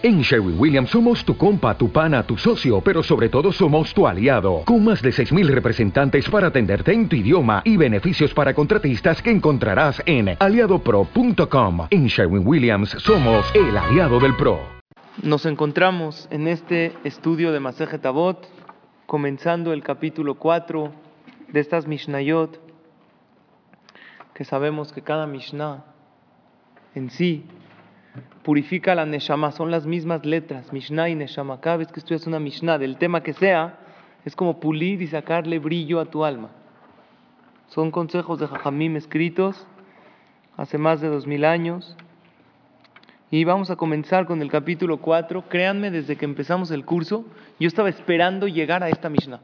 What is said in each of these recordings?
En Sherwin Williams somos tu compa, tu pana, tu socio, pero sobre todo somos tu aliado, con más de 6.000 representantes para atenderte en tu idioma y beneficios para contratistas que encontrarás en aliadopro.com. En Sherwin Williams somos el aliado del PRO. Nos encontramos en este estudio de Masejet Avot, comenzando el capítulo 4 de estas Mishnayot, que sabemos que cada Mishnah en sí purifica la Neshama, son las mismas letras, Mishnah y Neshama. Cada vez que estudias una Mishnah del tema que sea, es como pulir y sacarle brillo a tu alma. Son consejos de Jajamim escritos hace más de dos mil años. Y vamos a comenzar con el capítulo 4. Créanme, desde que empezamos el curso, yo estaba esperando llegar a esta Mishnah.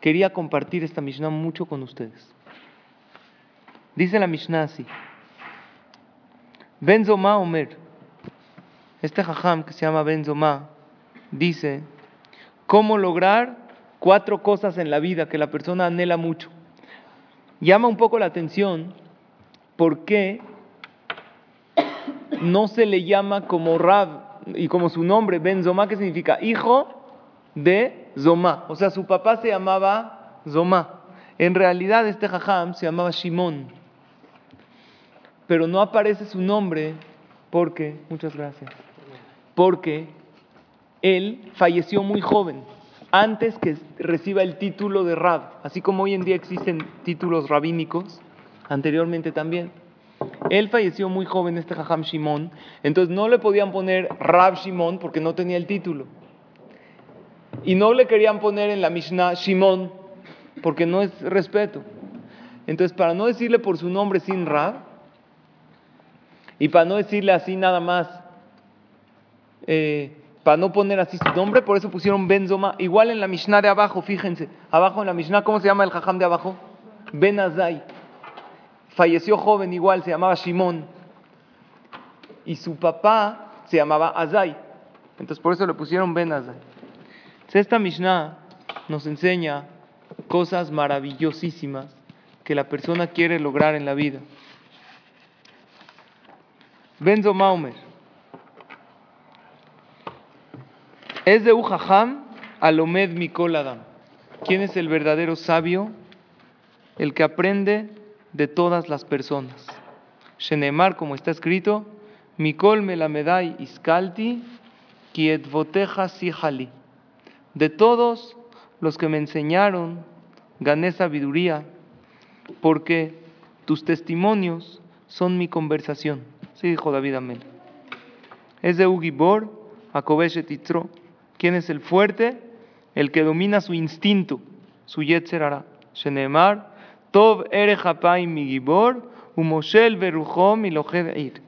Quería compartir esta Mishnah mucho con ustedes. Dice la Mishnah así. Benzoma Omer, este jajam que se llama Benzoma, dice cómo lograr cuatro cosas en la vida que la persona anhela mucho. Llama un poco la atención por qué no se le llama como Rab y como su nombre, Benzoma, que significa hijo de Zoma. O sea, su papá se llamaba Zoma. En realidad este jajam se llamaba Shimon pero no aparece su nombre porque, muchas gracias, porque él falleció muy joven, antes que reciba el título de Rab, así como hoy en día existen títulos rabínicos, anteriormente también. Él falleció muy joven, este Jajam Shimon, entonces no le podían poner Rab Shimon porque no tenía el título. Y no le querían poner en la Mishnah Shimon porque no es respeto. Entonces, para no decirle por su nombre sin Rab, y para no decirle así nada más, eh, para no poner así su nombre, por eso pusieron Benzoma. Igual en la Mishnah de abajo, fíjense, abajo en la Mishnah, ¿cómo se llama el jajam de abajo? Ben Azai. Falleció joven igual, se llamaba Shimon. Y su papá se llamaba Azai. Entonces por eso le pusieron Ben Azai. esta Mishnah nos enseña cosas maravillosísimas que la persona quiere lograr en la vida. Benzo Maumer. Es de Ujaham Alomed Mikol Adam. ¿Quién es el verdadero sabio? El que aprende de todas las personas. Shenemar, como está escrito, Mikol Melamedai Iskalti, Kietvoteja Sihali. De todos los que me enseñaron, gané sabiduría, porque tus testimonios son mi conversación. Dijo David Amel. Es de Ugibor, Akobesh Titro. ¿Quién es el fuerte? El que domina su instinto, su Yetzerara. Shenemar, Tov ere mi gibor, umoshel beruchom ir.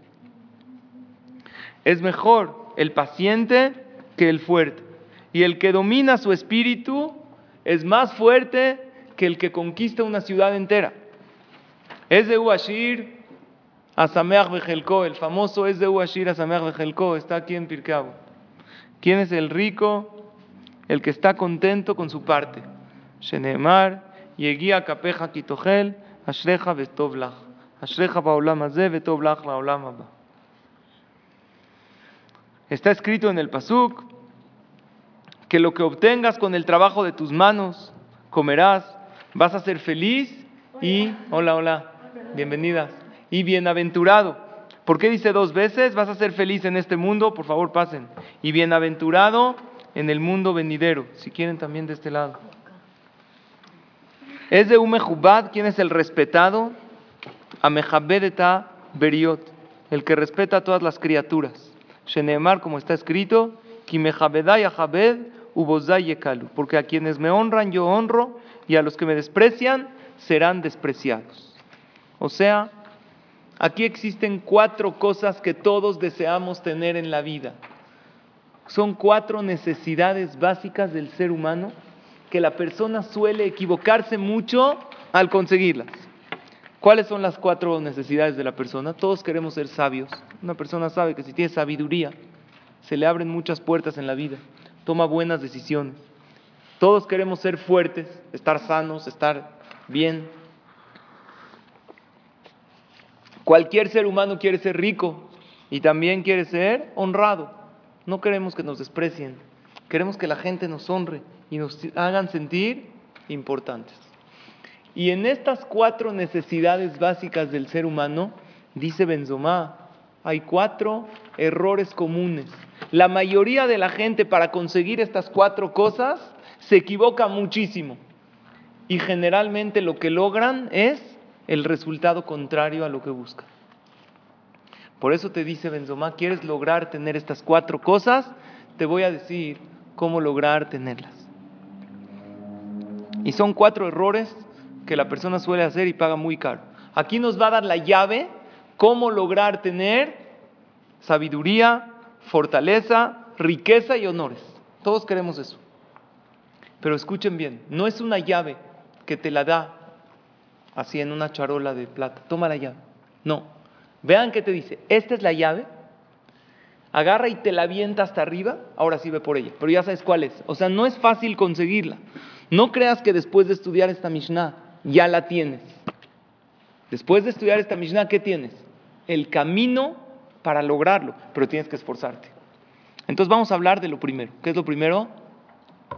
Es mejor el paciente que el fuerte. Y el que domina su espíritu es más fuerte que el que conquista una ciudad entera. Es de Uashir, Asameach Bejelko, el famoso es de Uashir Asameach Bejelko, está aquí en Pirkeabu. ¿Quién es el rico? El que está contento con su parte. Shenemar, Ashreja Betovlach. Ashreja Baolam Azeh, Betovlach. Está escrito en el Pasuk que lo que obtengas con el trabajo de tus manos, comerás, vas a ser feliz y, hola, hola, bienvenidas y bienaventurado. ¿Por qué dice dos veces? Vas a ser feliz en este mundo, por favor pasen. Y bienaventurado en el mundo venidero, si quieren también de este lado. Es de Umehubad, ¿quién es el respetado? Amejabedeta Beriot, el que respeta a todas las criaturas. Shenemar, como está escrito, porque a quienes me honran yo honro y a los que me desprecian serán despreciados. O sea, Aquí existen cuatro cosas que todos deseamos tener en la vida. Son cuatro necesidades básicas del ser humano que la persona suele equivocarse mucho al conseguirlas. ¿Cuáles son las cuatro necesidades de la persona? Todos queremos ser sabios. Una persona sabe que si tiene sabiduría, se le abren muchas puertas en la vida, toma buenas decisiones. Todos queremos ser fuertes, estar sanos, estar bien, Cualquier ser humano quiere ser rico. Y también quiere ser honrado. No queremos que nos desprecien. Queremos que la gente nos honre y nos hagan sentir importantes. Y en estas cuatro necesidades básicas del ser humano, dice Benzomá, hay cuatro errores comunes. La mayoría de la gente para conseguir estas cuatro cosas se equivoca muchísimo. Y generalmente lo que logran es el resultado contrario a lo que buscan. Por eso te dice Benzomá, ¿quieres lograr tener estas cuatro cosas? Te voy a decir cómo lograr tenerlas. Y son cuatro errores que la persona suele hacer y paga muy caro. Aquí nos va a dar la llave cómo lograr tener sabiduría, fortaleza, riqueza y honores. Todos queremos eso. Pero escuchen bien, no es una llave que te la da así en una charola de plata. Toma la llave. No. Vean qué te dice. Esta es la llave. Agarra y te la avienta hasta arriba. Ahora sí ve por ella. Pero ya sabes cuál es. O sea, no es fácil conseguirla. No creas que después de estudiar esta Mishnah ya la tienes. Después de estudiar esta Mishnah, ¿qué tienes? El camino para lograrlo, pero tienes que esforzarte. Entonces vamos a hablar de lo primero. ¿Qué es lo primero?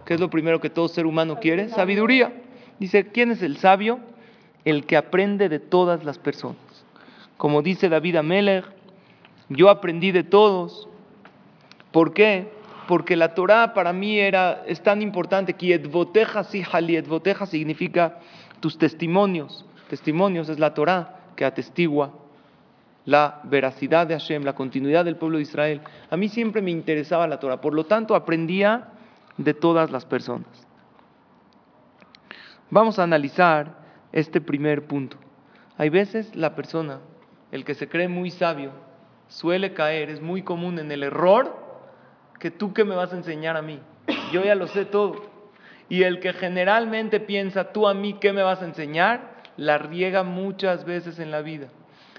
¿Qué es lo primero que todo ser humano quiere? Sabiduría. Dice, ¿quién es el sabio? El que aprende de todas las personas. Como dice David Amelech, yo aprendí de todos. ¿Por qué? Porque la Torah para mí era, es tan importante que Edvoteja significa tus testimonios. Testimonios es la Torah que atestigua la veracidad de Hashem, la continuidad del pueblo de Israel. A mí siempre me interesaba la Torah, por lo tanto aprendía de todas las personas. Vamos a analizar este primer punto. Hay veces la persona, el que se cree muy sabio, suele caer, es muy común en el error que tú que me vas a enseñar a mí. Yo ya lo sé todo. Y el que generalmente piensa, tú a mí qué me vas a enseñar, la riega muchas veces en la vida.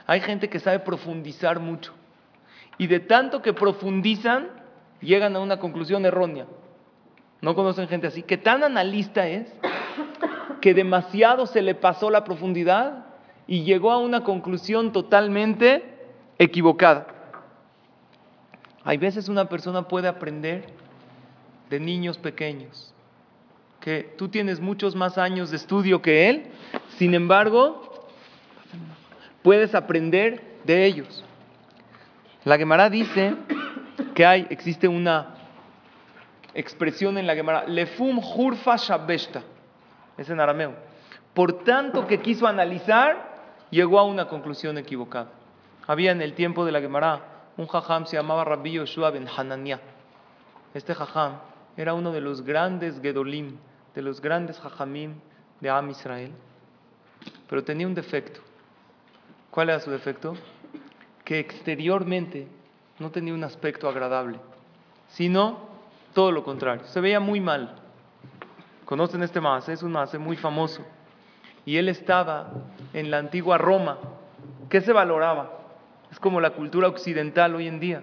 Hay gente que sabe profundizar mucho. Y de tanto que profundizan, llegan a una conclusión errónea. ¿No conocen gente así? Que tan analista es que demasiado se le pasó la profundidad y llegó a una conclusión totalmente equivocada. Hay veces una persona puede aprender de niños pequeños, que tú tienes muchos más años de estudio que él, sin embargo, puedes aprender de ellos. La Gemara dice que hay, existe una expresión en la Gemara, lefum hurfa shabesta, es en arameo. Por tanto que quiso analizar, llegó a una conclusión equivocada. Había en el tiempo de la Gemara un jajam, se llamaba Rabbi Yoshua ben Hanania. Este jajam era uno de los grandes gedolim, de los grandes jajamim de Am Israel, pero tenía un defecto. ¿Cuál era su defecto? Que exteriormente no tenía un aspecto agradable, sino todo lo contrario. Se veía muy mal. Conocen este más, es un más muy famoso. Y él estaba en la antigua Roma. ¿Qué se valoraba? Es como la cultura occidental hoy en día.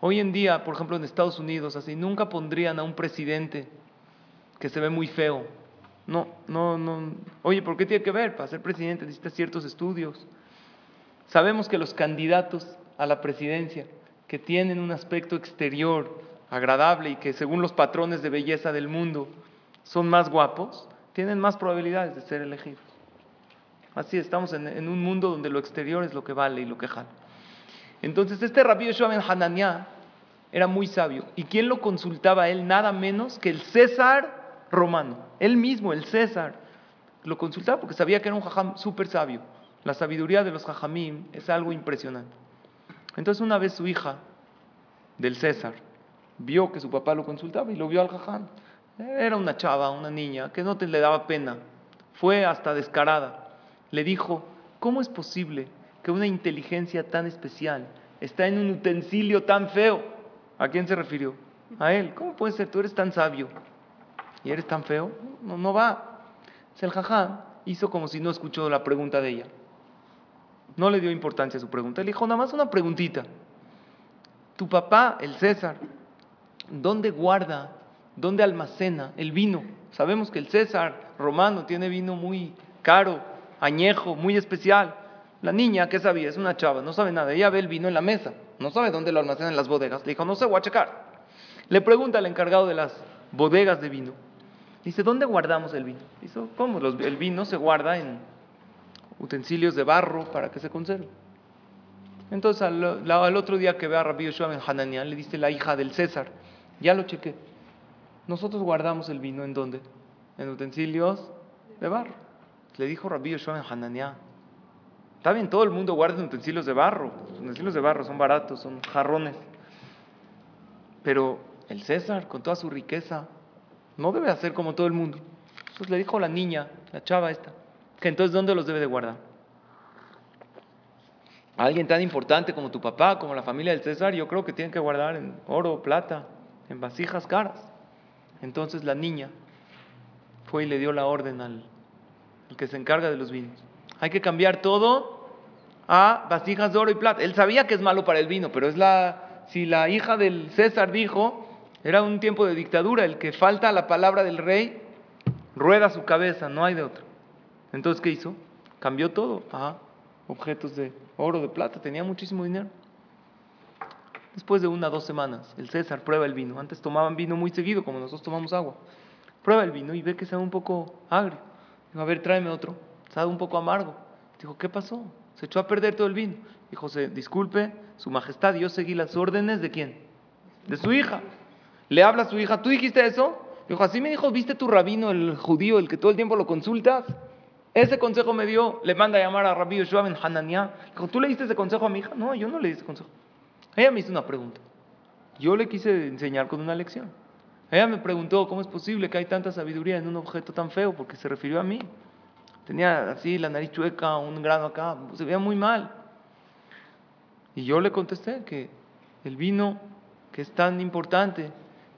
Hoy en día, por ejemplo, en Estados Unidos, así nunca pondrían a un presidente que se ve muy feo. No, no, no. Oye, ¿por qué tiene que ver? Para ser presidente necesita ciertos estudios, Sabemos que los candidatos a la presidencia que tienen un aspecto exterior agradable y que según los patrones de belleza del mundo son más guapos, tienen más probabilidades de ser elegidos. Así estamos en, un mundo donde lo exterior es lo que vale y lo que jala. Entonces este rabí Yoshua ben Hananiah era muy sabio. ¿Y quién lo consultaba a él? Nada menos que el César romano. Él mismo, el César, lo consultaba porque sabía que era un jajam súper sabio. La sabiduría de los jajamim es algo impresionante. Entonces una vez su hija del César vio que su papá lo consultaba y lo vio al jajam. Era una chava, una niña, que no te le daba pena. Fue hasta descarada. Le dijo, ¿cómo es posible que una inteligencia tan especial está en un utensilio tan feo? ¿A quién se refirió? A él. ¿Cómo puede ser? Tú eres tan sabio y eres tan feo. No, no va. El jajam hizo como si no escuchó la pregunta de ella. No le dio importancia a su pregunta. Le dijo, nada más una preguntita. Tu papá, el César, ¿dónde guarda, dónde almacena el vino? Sabemos que el César romano tiene vino muy caro, añejo, muy especial. La niña, ¿qué sabía? Es una chava, no sabe nada. Ella ve el vino en la mesa. No sabe dónde lo almacenan en las bodegas. Le dijo, no sé, voy a checar. Le pregunta al encargado de las bodegas de vino. Dice, ¿dónde guardamos el vino? Dice, ¿cómo? el vino se guarda en utensilios de barro para que se conserve. Entonces al, otro día que ve a Rabbi Yoshua en Hananiah, le dice la hija del César, ya lo chequé. Nosotros guardamos el vino en dónde? En utensilios de barro. Le dijo Rabbi Yoshua en Hananiah, está bien, todo el mundo guarda en utensilios de barro. Los utensilios de barro son baratos, son jarrones. Pero el César, con toda su riqueza, no debe hacer como todo el mundo. Entonces le dijo la niña, la chava esta, que entonces ¿dónde los debe de guardar? alguien tan importante como tu papá, como la familia del César, yo creo que tienen que guardar en oro, plata, en vasijas caras. Entonces la niña fue y le dio la orden al, que se encarga de los vinos. Hay que cambiar todo a vasijas de oro y plata. Él sabía que es malo para el vino, pero es la, si la hija del César dijo, era un tiempo de dictadura, el que falta la palabra del rey, rueda su cabeza, no hay de otro. Entonces, ¿qué hizo? Cambió todo a objetos de oro, de plata, tenía muchísimo dinero. Después de una, dos semanas, el César prueba el vino. Antes tomaban vino muy seguido, como nosotros tomamos agua. Prueba el vino y ve que sabe un poco agrio. Dijo, a ver, tráeme otro. Sabe un poco amargo. Dijo, ¿qué pasó? Se echó a perder todo el vino. Dijo, disculpe, su majestad, yo seguí las órdenes de quién? De su hija. Le habla a su hija, ¿tú dijiste eso? Dijo, así me dijo, ¿viste tu rabino, el judío, el que todo el tiempo lo consultas? Ese consejo me dio, le manda a llamar a Rabbi Yoshua en Hananiah. Dijo, ¿tú le diste ese consejo a mi hija? No, yo no le di ese consejo. Ella me hizo una pregunta. Yo le quise enseñar con una lección. Ella me preguntó, ¿cómo es posible que hay tanta sabiduría en un objeto tan feo? Porque se refirió a mí. Tenía así la nariz chueca, un grano acá, se veía muy mal. Y yo le contesté que el vino, que es tan importante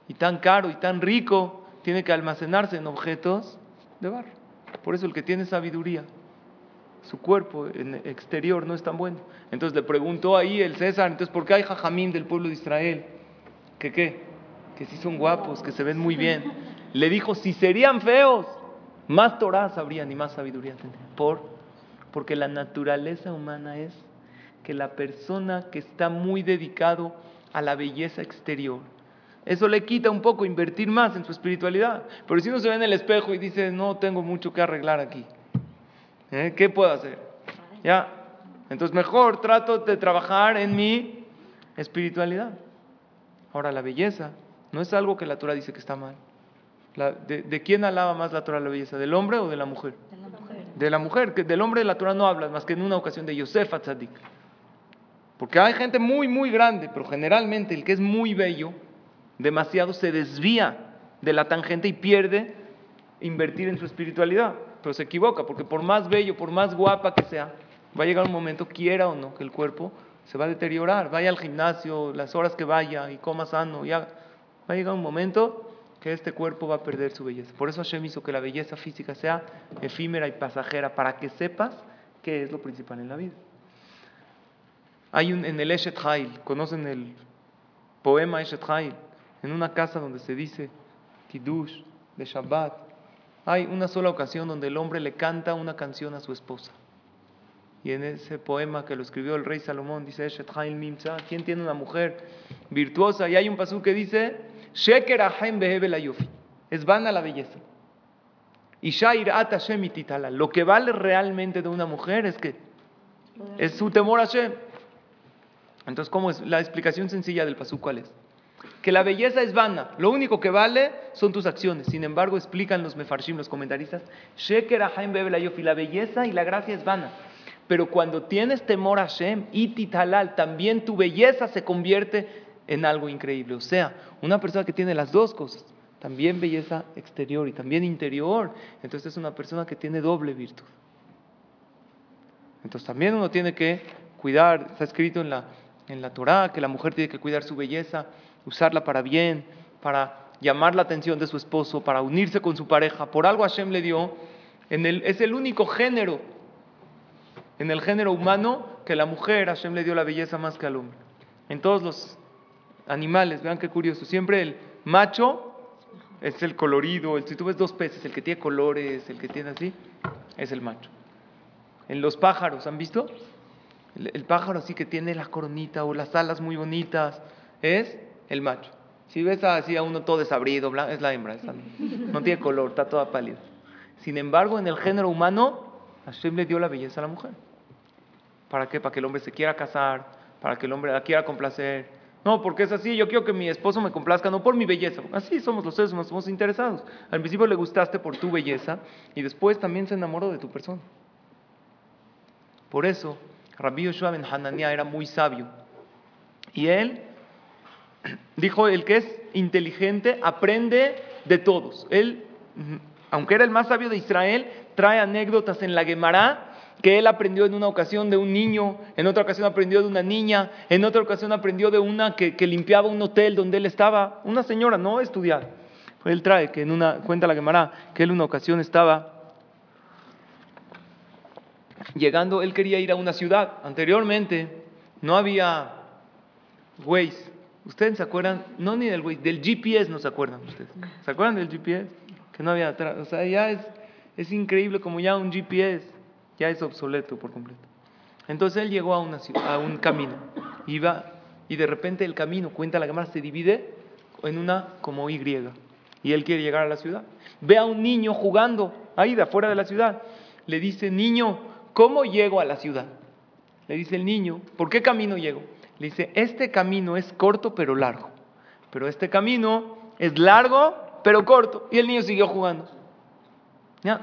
y tan caro y tan rico, tiene que almacenarse en objetos de barro. Por eso el que tiene sabiduría, su cuerpo en exterior no es tan bueno. Entonces le preguntó ahí el César, entonces ¿por qué hay jajamín del pueblo de Israel? ¿Que qué? Que sí son guapos, que se ven muy bien. Le dijo, si serían feos, más Torah sabrían y más sabiduría tendrían. ¿Por? Porque la naturaleza humana es que la persona que está muy dedicado a la belleza exterior, eso le quita un poco invertir más en su espiritualidad. Pero si uno se ve en el espejo y dice, no tengo mucho que arreglar aquí, ¿eh? ¿qué puedo hacer? Ya. Entonces mejor trato de trabajar en mi espiritualidad. Ahora, la belleza no es algo que la Torah dice que está mal. de, quién alaba más la Torah la belleza? ¿Del hombre o de la mujer? De la mujer. De la mujer, que del hombre de la Torah no habla más que en una ocasión de Yosef Atzadik. Porque hay gente muy, muy grande, pero generalmente el que es muy bello, demasiado se desvía de la tangente y pierde invertir en su espiritualidad. Pero se equivoca, porque por más bello, por más guapa que sea, va a llegar un momento, quiera o no, que el cuerpo se va a deteriorar. Vaya al gimnasio, las horas que vaya y coma sano, va a llegar un momento que este cuerpo va a perder su belleza. Por eso Hashem hizo que la belleza física sea efímera y pasajera, para que sepas qué es lo principal en la vida. Hay un, en el Eshet Hail, ¿conocen el poema Eshet Hail? en una casa donde se dice Kiddush de Shabbat, hay una sola ocasión donde el hombre le canta una canción a su esposa. Y en ese poema que lo escribió el rey Salomón dice, ¿quién tiene una mujer virtuosa? Y hay un pasú que dice, Sheker es vana la belleza. Y Shair Ata lo que vale realmente de una mujer es que es su temor a Shem. Entonces, ¿cómo es? La explicación sencilla del pasú, ¿cuál es? Que la belleza es vana, lo único que vale son tus acciones. Sin embargo, explican los mefarshim, los comentaristas, Sheker la belleza y la gracia es vana. Pero cuando tienes temor a Shem y titalal, también tu belleza se convierte en algo increíble. O sea, una persona que tiene las dos cosas, también belleza exterior y también interior, entonces es una persona que tiene doble virtud. Entonces también uno tiene que cuidar, está escrito en la, en la Torah, que la mujer tiene que cuidar su belleza usarla para bien, para llamar la atención de su esposo, para unirse con su pareja. Por algo Hashem le dio, es el único género, en el género humano, que la mujer, Hashem le dio la belleza más que al hombre. En todos los animales, vean qué curioso, siempre el macho es el colorido, si tú ves dos peces, el que tiene colores, el que tiene así, es el macho. En los pájaros, ¿han visto? el, el pájaro así que tiene la coronita o las alas muy bonitas, es el macho. Si ves así a uno todo desabrido, es la hembra, no, tiene color, está toda pálida. Sin embargo, en el género humano, Hashem le dio la belleza a la mujer. ¿Para qué? Para que el hombre se quiera casar, para que el hombre la quiera complacer. No, porque es así, yo quiero que mi esposo me complazca, no por mi belleza. Así somos los seres humanos, somos interesados. Al principio le gustaste por tu belleza y después también se enamoró de tu persona. Por eso, Rabbi Yoshua ben Hananiah era muy sabio. Y él dijo, el que es inteligente aprende de todos. Él, aunque era el más sabio de Israel, trae anécdotas en la Gemara que él aprendió en una ocasión de un niño, en otra ocasión aprendió de una niña, en otra ocasión aprendió de una que, que limpiaba un hotel donde él estaba, una señora, no estudiar. Él trae que en una, cuenta la Gemara, que él en una ocasión estaba llegando, él quería ir a una ciudad. Anteriormente no había Waze. ¿Ustedes se acuerdan? No ni del Waze, del GPS no se acuerdan ustedes. ¿Se acuerdan del GPS? Que no había atrás. O sea, ya es, es increíble como ya un GPS ya es obsoleto por completo. Entonces él llegó a, una, a un camino. Iba y de repente el camino, cuenta la cámara, se divide en una como Y. Y él quiere llegar a la ciudad. Ve a un niño jugando ahí de afuera de la ciudad. Le dice, niño, ¿cómo llego a la ciudad? Le dice el niño, ¿por qué camino llego? Le dice, este camino es corto pero largo. Pero este camino es largo pero corto. Y el niño siguió jugando. Ya,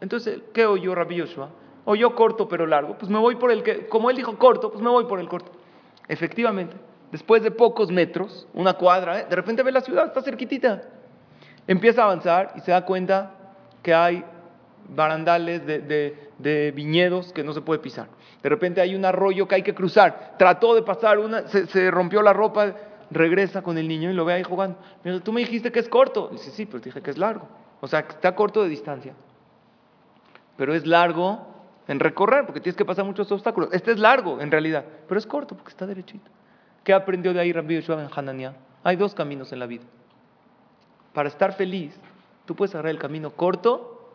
Entonces, ¿qué oyó Rabbi Yoshua? Oyó corto pero largo. Pues me voy por el que, como él dijo corto, pues me voy por el corto. Efectivamente, después de pocos metros, una cuadra, ¿eh? de repente ve la ciudad, está cerquitita. Empieza a avanzar y se da cuenta que hay barandales de viñedos que no se puede pisar. De repente hay un arroyo que hay que cruzar. Trató de pasar una, se, rompió la ropa, regresa con el niño y lo ve ahí jugando. Tú me dijiste que es corto. Dice, sí, pero dije que es largo. O sea, está corto de distancia. Pero es largo en recorrer, porque tienes que pasar muchos obstáculos. Este es largo, en realidad, pero es corto, porque está derechito. ¿Qué aprendió de ahí Rabbi Yoshua ben Hananiah? Hay dos caminos en la vida. Para estar feliz, tú puedes agarrar el camino corto,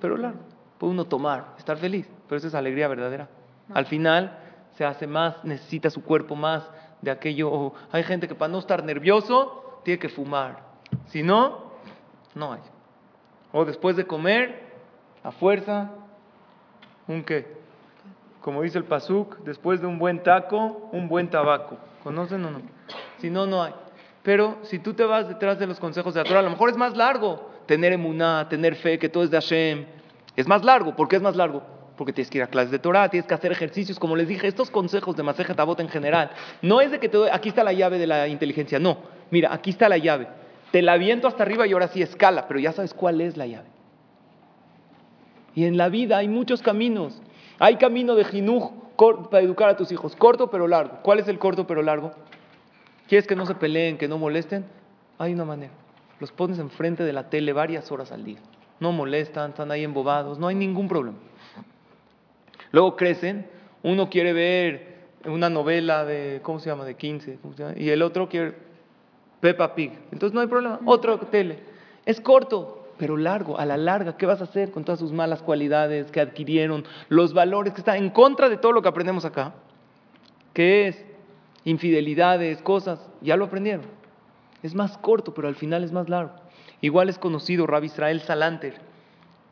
pero largo. Puede uno tomar, estar feliz, pero esa es alegría verdadera. Al final se hace más, necesita su cuerpo más de aquello. hay gente que para no estar nervioso tiene que fumar. Si no, no hay. O después de comer, a fuerza, ¿un qué? Como dice el Pasuk, después de un buen taco, un buen tabaco. ¿Conocen o no? Si no, no hay. Pero si tú te vas detrás de los consejos de la Torah, a lo mejor es más largo tener emuná, tener fe, que todo es de Hashem. Es más largo. ¿Por qué es más largo? Porque tienes que ir a clases de Torah, tienes que hacer ejercicios. Como les dije, estos consejos de Masejet Avot en general, no es de que te doy, aquí está la llave de la inteligencia. No, mira, aquí está la llave. Te la aviento hasta arriba y ahora sí escala, pero ya sabes cuál es la llave. Y en la vida hay muchos caminos. Hay camino de jinuj para educar a tus hijos, corto pero largo. ¿Cuál es el corto pero largo? ¿Quieres que no se peleen, que no molesten? Hay una manera. Los pones enfrente de la tele varias horas al día. No molestan, están ahí embobados, no hay ningún problema. Luego crecen, uno quiere ver una novela de, ¿cómo se llama? De 15, ¿cómo se llama? y el otro quiere Peppa Pig. Entonces no hay problema. Otro tele. Es corto, pero largo. A la larga, ¿qué vas a hacer con todas sus malas cualidades que adquirieron? Los valores que están en contra de todo lo que aprendemos acá. ¿Qué es? Infidelidades, cosas. Ya lo aprendieron. Es más corto, pero al final es más largo. Igual es conocido Rabbi Israel Salanter.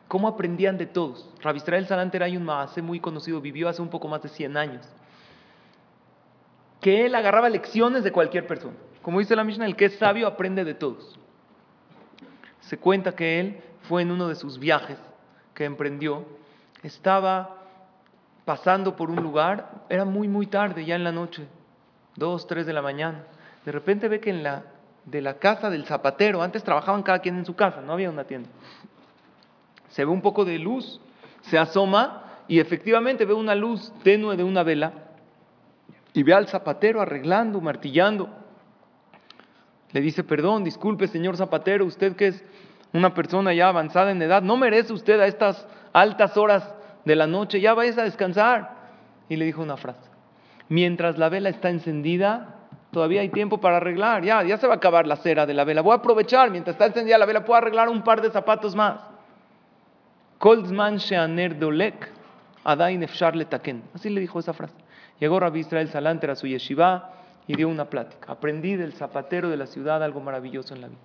¿Cómo aprendían de todos? Rabbi Israel Salanter hay un maase muy conocido, vivió hace un poco más de 100 años. Que él agarraba lecciones de cualquier persona. Como dice la Mishnah, el que es sabio aprende de todos. Se cuenta que él fue en uno de sus viajes que emprendió, estaba pasando por un lugar, era muy, muy tarde, ya en la noche, dos, tres de la mañana. De repente ve que en la, de la casa del zapatero, antes trabajaban cada quien en su casa, no había una tienda. Se ve un poco de luz, se asoma y efectivamente ve una luz tenue de una vela y ve al zapatero arreglando, martillando. Le dice, perdón, disculpe, señor zapatero, usted que es una persona ya avanzada en edad, no merece usted a estas altas horas de la noche, ya vayas a descansar. Y le dijo una frase, mientras la vela está encendida, todavía hay tiempo para arreglar, ya, ya se va a acabar la cera de la vela, voy a aprovechar, mientras está encendida la vela, puedo arreglar un par de zapatos más. Kolzman sheaner dolek, adain efshar letaken. Así le dijo esa frase. Llegó Rabbi Israel Salanter a su yeshiva y dio una plática. Aprendí del zapatero de la ciudad algo maravilloso en la vida.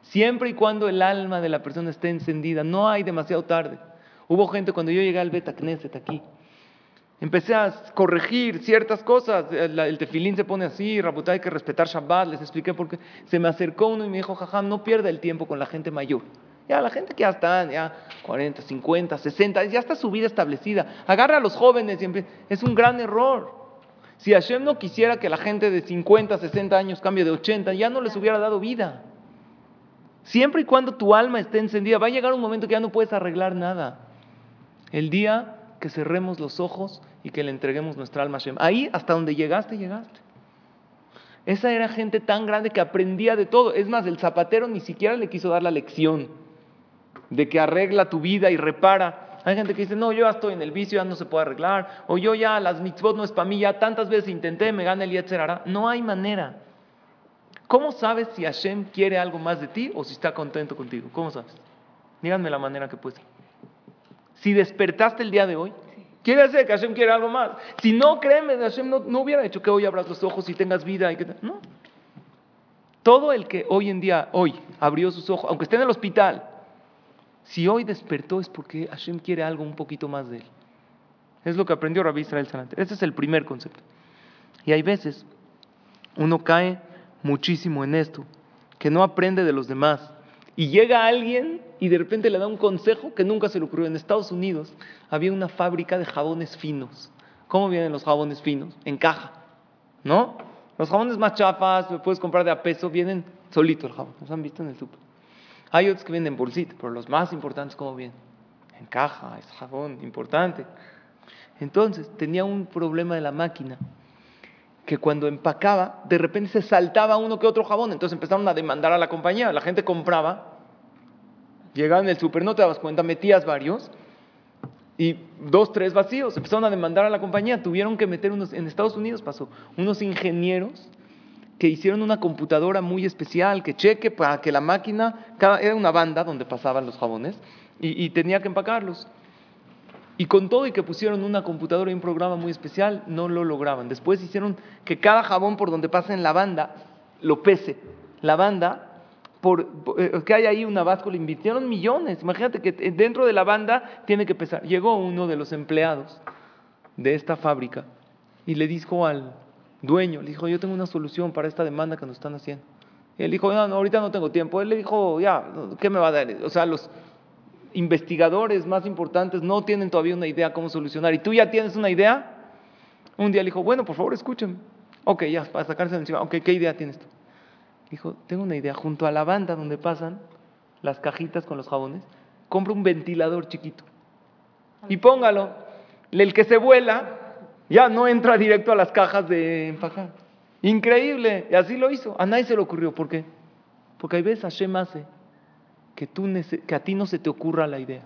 Siempre y cuando el alma de la persona esté encendida, no hay demasiado tarde. Hubo gente cuando yo llegué al Beta Knesset aquí, empecé a corregir ciertas cosas. El, tefilín se pone así, Rabutá hay que respetar Shabbat. Les expliqué por qué. Se me acercó uno y me dijo, jajam, no pierda el tiempo con la gente mayor. Ya la gente que ya está, ya 40, 50, 60, ya está su vida establecida. Agarra a los jóvenes y Es un gran error. Si Hashem no quisiera que la gente de 50, 60 años cambie de 80, ya no les hubiera dado vida. Siempre y cuando tu alma esté encendida, va a llegar un momento que ya no puedes arreglar nada. El día que cerremos los ojos y que le entreguemos nuestra alma a Hashem. Ahí, hasta donde llegaste, llegaste. Esa era gente tan grande que aprendía de todo. Es más, el zapatero ni siquiera le quiso dar la lección de que arregla tu vida y repara. Hay gente que dice, no, yo ya estoy en el vicio, ya no se puede arreglar. O yo ya, las mitzvot no es para mí, ya tantas veces intenté, me gana el Yetzerara. No hay manera. ¿Cómo sabes si Hashem quiere algo más de ti o si está contento contigo? ¿Cómo sabes? Díganme la manera que puede ser. Si despertaste el día de hoy, quiere decir que Hashem quiere algo más. Si no, créeme, Hashem no, no hubiera hecho que hoy abras los ojos y tengas vida. Y que, no. Todo el que hoy en día, hoy, abrió sus ojos, aunque esté en el hospital, si hoy despertó es porque Hashem quiere algo un poquito más de él. Es lo que aprendió Rabbi Israel Salante. Ese es el primer concepto. Y hay veces uno cae muchísimo en esto, que no aprende de los demás. Y llega alguien y de repente le da un consejo que nunca se le ocurrió. En Estados Unidos había una fábrica de jabones finos. ¿Cómo vienen los jabones finos? En caja, ¿no? Los jabones más chafas, lo puedes comprar de a peso, vienen solito el jabón. ¿Los han visto en el súper? Hay otros que vienen en bolsita, pero los más importantes, ¿cómo vienen? En caja, es jabón importante. Entonces, tenía un problema de la máquina que cuando empacaba, de repente se saltaba uno que otro jabón. Entonces empezaron a demandar a la compañía. La gente compraba, llegaba en el super, no te dabas cuenta, metías varios y dos, tres vacíos. Empezaron a demandar a la compañía. Tuvieron que meter unos, en Estados Unidos pasó, unos ingenieros que hicieron una computadora muy especial que cheque para que la máquina, era una banda donde pasaban los jabones y tenía que empacarlos. Y con todo y que pusieron una computadora y un programa muy especial, no lo lograban. Después hicieron que cada jabón por donde pasa en la banda lo pese. La banda, por, eh, que hay ahí una báscula, invirtieron millones. Imagínate que dentro de la banda tiene que pesar. Llegó uno de los empleados de esta fábrica y le dijo al dueño, le dijo, yo tengo una solución para esta demanda que nos están haciendo. Y él dijo, no, no, ahorita no tengo tiempo. Él le dijo, ya, ¿qué me va a dar? O sea, los, investigadores más importantes no tienen todavía una idea cómo solucionar y tú ya tienes una idea, un día le dijo, bueno, por favor, escúcheme. Ok, ya, para sacarse de encima. Ok, ¿qué idea tienes tú? Dijo, tengo una idea. Junto a la banda donde pasan las cajitas con los jabones, compra un ventilador chiquito y póngalo. El que se vuela ya no entra directo a las cajas de empacar. Increíble. Y así lo hizo. A nadie se le ocurrió. ¿Por qué? Porque hay veces Hashem hace que, tú, que a ti no se te ocurra la idea.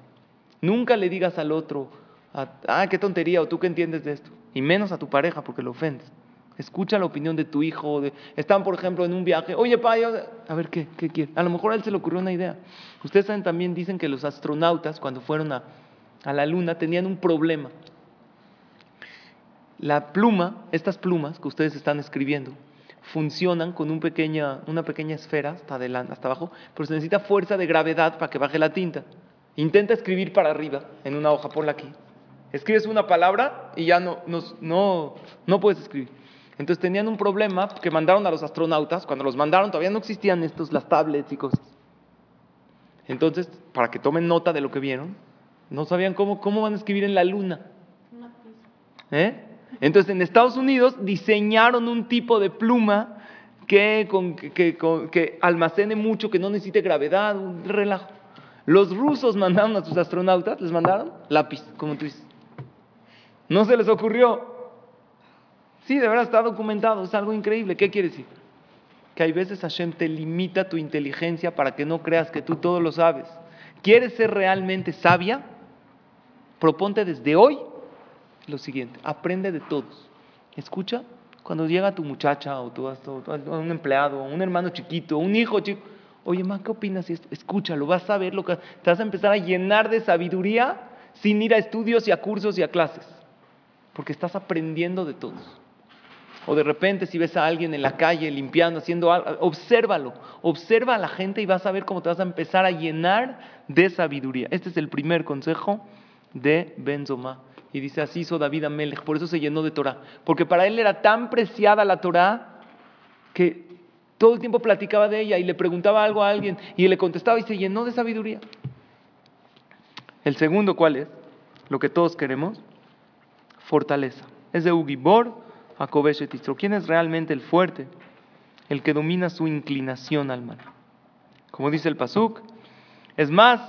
Nunca le digas al otro, ah, qué tontería, o tú qué entiendes de esto. Y menos a tu pareja porque lo ofendes. Escucha la opinión de tu hijo. De, están, por ejemplo, en un viaje. Oye, pa, a ver, ¿qué, ¿qué quiere? A lo mejor a él se le ocurrió una idea. Ustedes también dicen que los astronautas, cuando fueron a, a la luna, tenían un problema. La pluma, estas plumas que ustedes están escribiendo, funcionan con un pequeña, una pequeña esfera hasta, adelante, hasta abajo, pero se necesita fuerza de gravedad para que baje la tinta. Intenta escribir para arriba en una hoja, ponla aquí. Escribes una palabra y ya no, no, no, no puedes escribir. Entonces tenían un problema que mandaron a los astronautas, cuando los mandaron todavía no existían estos, las tablets y cosas. Entonces, para que tomen nota de lo que vieron, no sabían cómo, cómo van a escribir en la luna. ¿Eh? Entonces en Estados Unidos diseñaron un tipo de pluma que, almacene mucho, que no necesite gravedad, un relajo. Los rusos mandaron a sus astronautas, les mandaron lápiz, como tú dices. No se les ocurrió. Sí, de verdad está documentado, es algo increíble. ¿Qué quiere decir? Que hay veces Hashem te limita tu inteligencia para que no creas que tú todo lo sabes. ¿Quieres ser realmente sabia? Proponte desde hoy lo siguiente, aprende de todos. Escucha, cuando llega tu muchacha o tu, un empleado, un hermano chiquito, un hijo chico, oye, ma, ¿qué opinas? Escúchalo, vas a ver lo que te vas a empezar a llenar de sabiduría sin ir a estudios y a cursos y a clases. porque estás aprendiendo de todos. O de repente si ves a alguien en la calle limpiando, haciendo algo, obsérvalo, observa a la gente y vas a ver cómo te vas a empezar a llenar de sabiduría. Este es el primer consejo de Benzoma. Y dice, así hizo David Amelech, por eso se llenó de Torah. Porque para él era tan preciada la Torah que todo el tiempo platicaba de ella y le preguntaba algo a alguien y le contestaba y se llenó de sabiduría. El segundo, ¿cuál es? Lo que todos queremos, fortaleza. Es de Ugibor ¿Quién es realmente el fuerte? El que domina su inclinación al mal. Como dice el Pasuk, es más,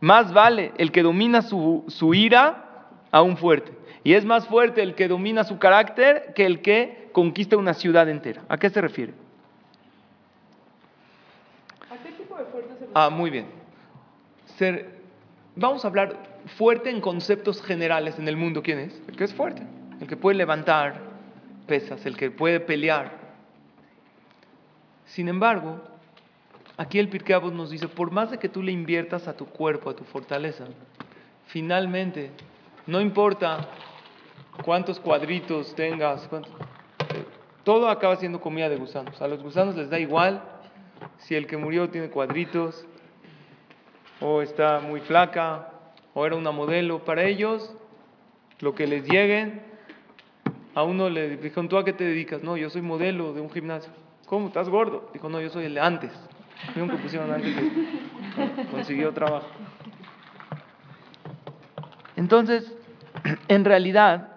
más vale el que domina su, su ira a un fuerte. Y es más fuerte el que domina su carácter que el que conquista una ciudad entera. ¿A qué se refiere? ¿A qué tipo de fuerte se refiere? Ah, muy bien. Ser, vamos a hablar fuerte en conceptos generales en el mundo. ¿Quién es? El que es fuerte, el que puede levantar, pesas, el que puede pelear. Sin embargo, aquí el Pirkei nos dice, por más de que tú le inviertas a tu cuerpo, a tu fortaleza, finalmente, no importa cuántos cuadritos tengas, todo acaba siendo comida de gusanos. A los gusanos les da igual si el que murió tiene cuadritos, o está muy flaca, o era una modelo. Para ellos, lo que les lleguen a uno le dijeron, ¿tú a qué te dedicas? No, yo soy modelo de un gimnasio. ¿Cómo? ¿Estás gordo? Dijo, no, yo soy el de antes. que pusieron antes consiguió trabajo. Entonces, en realidad,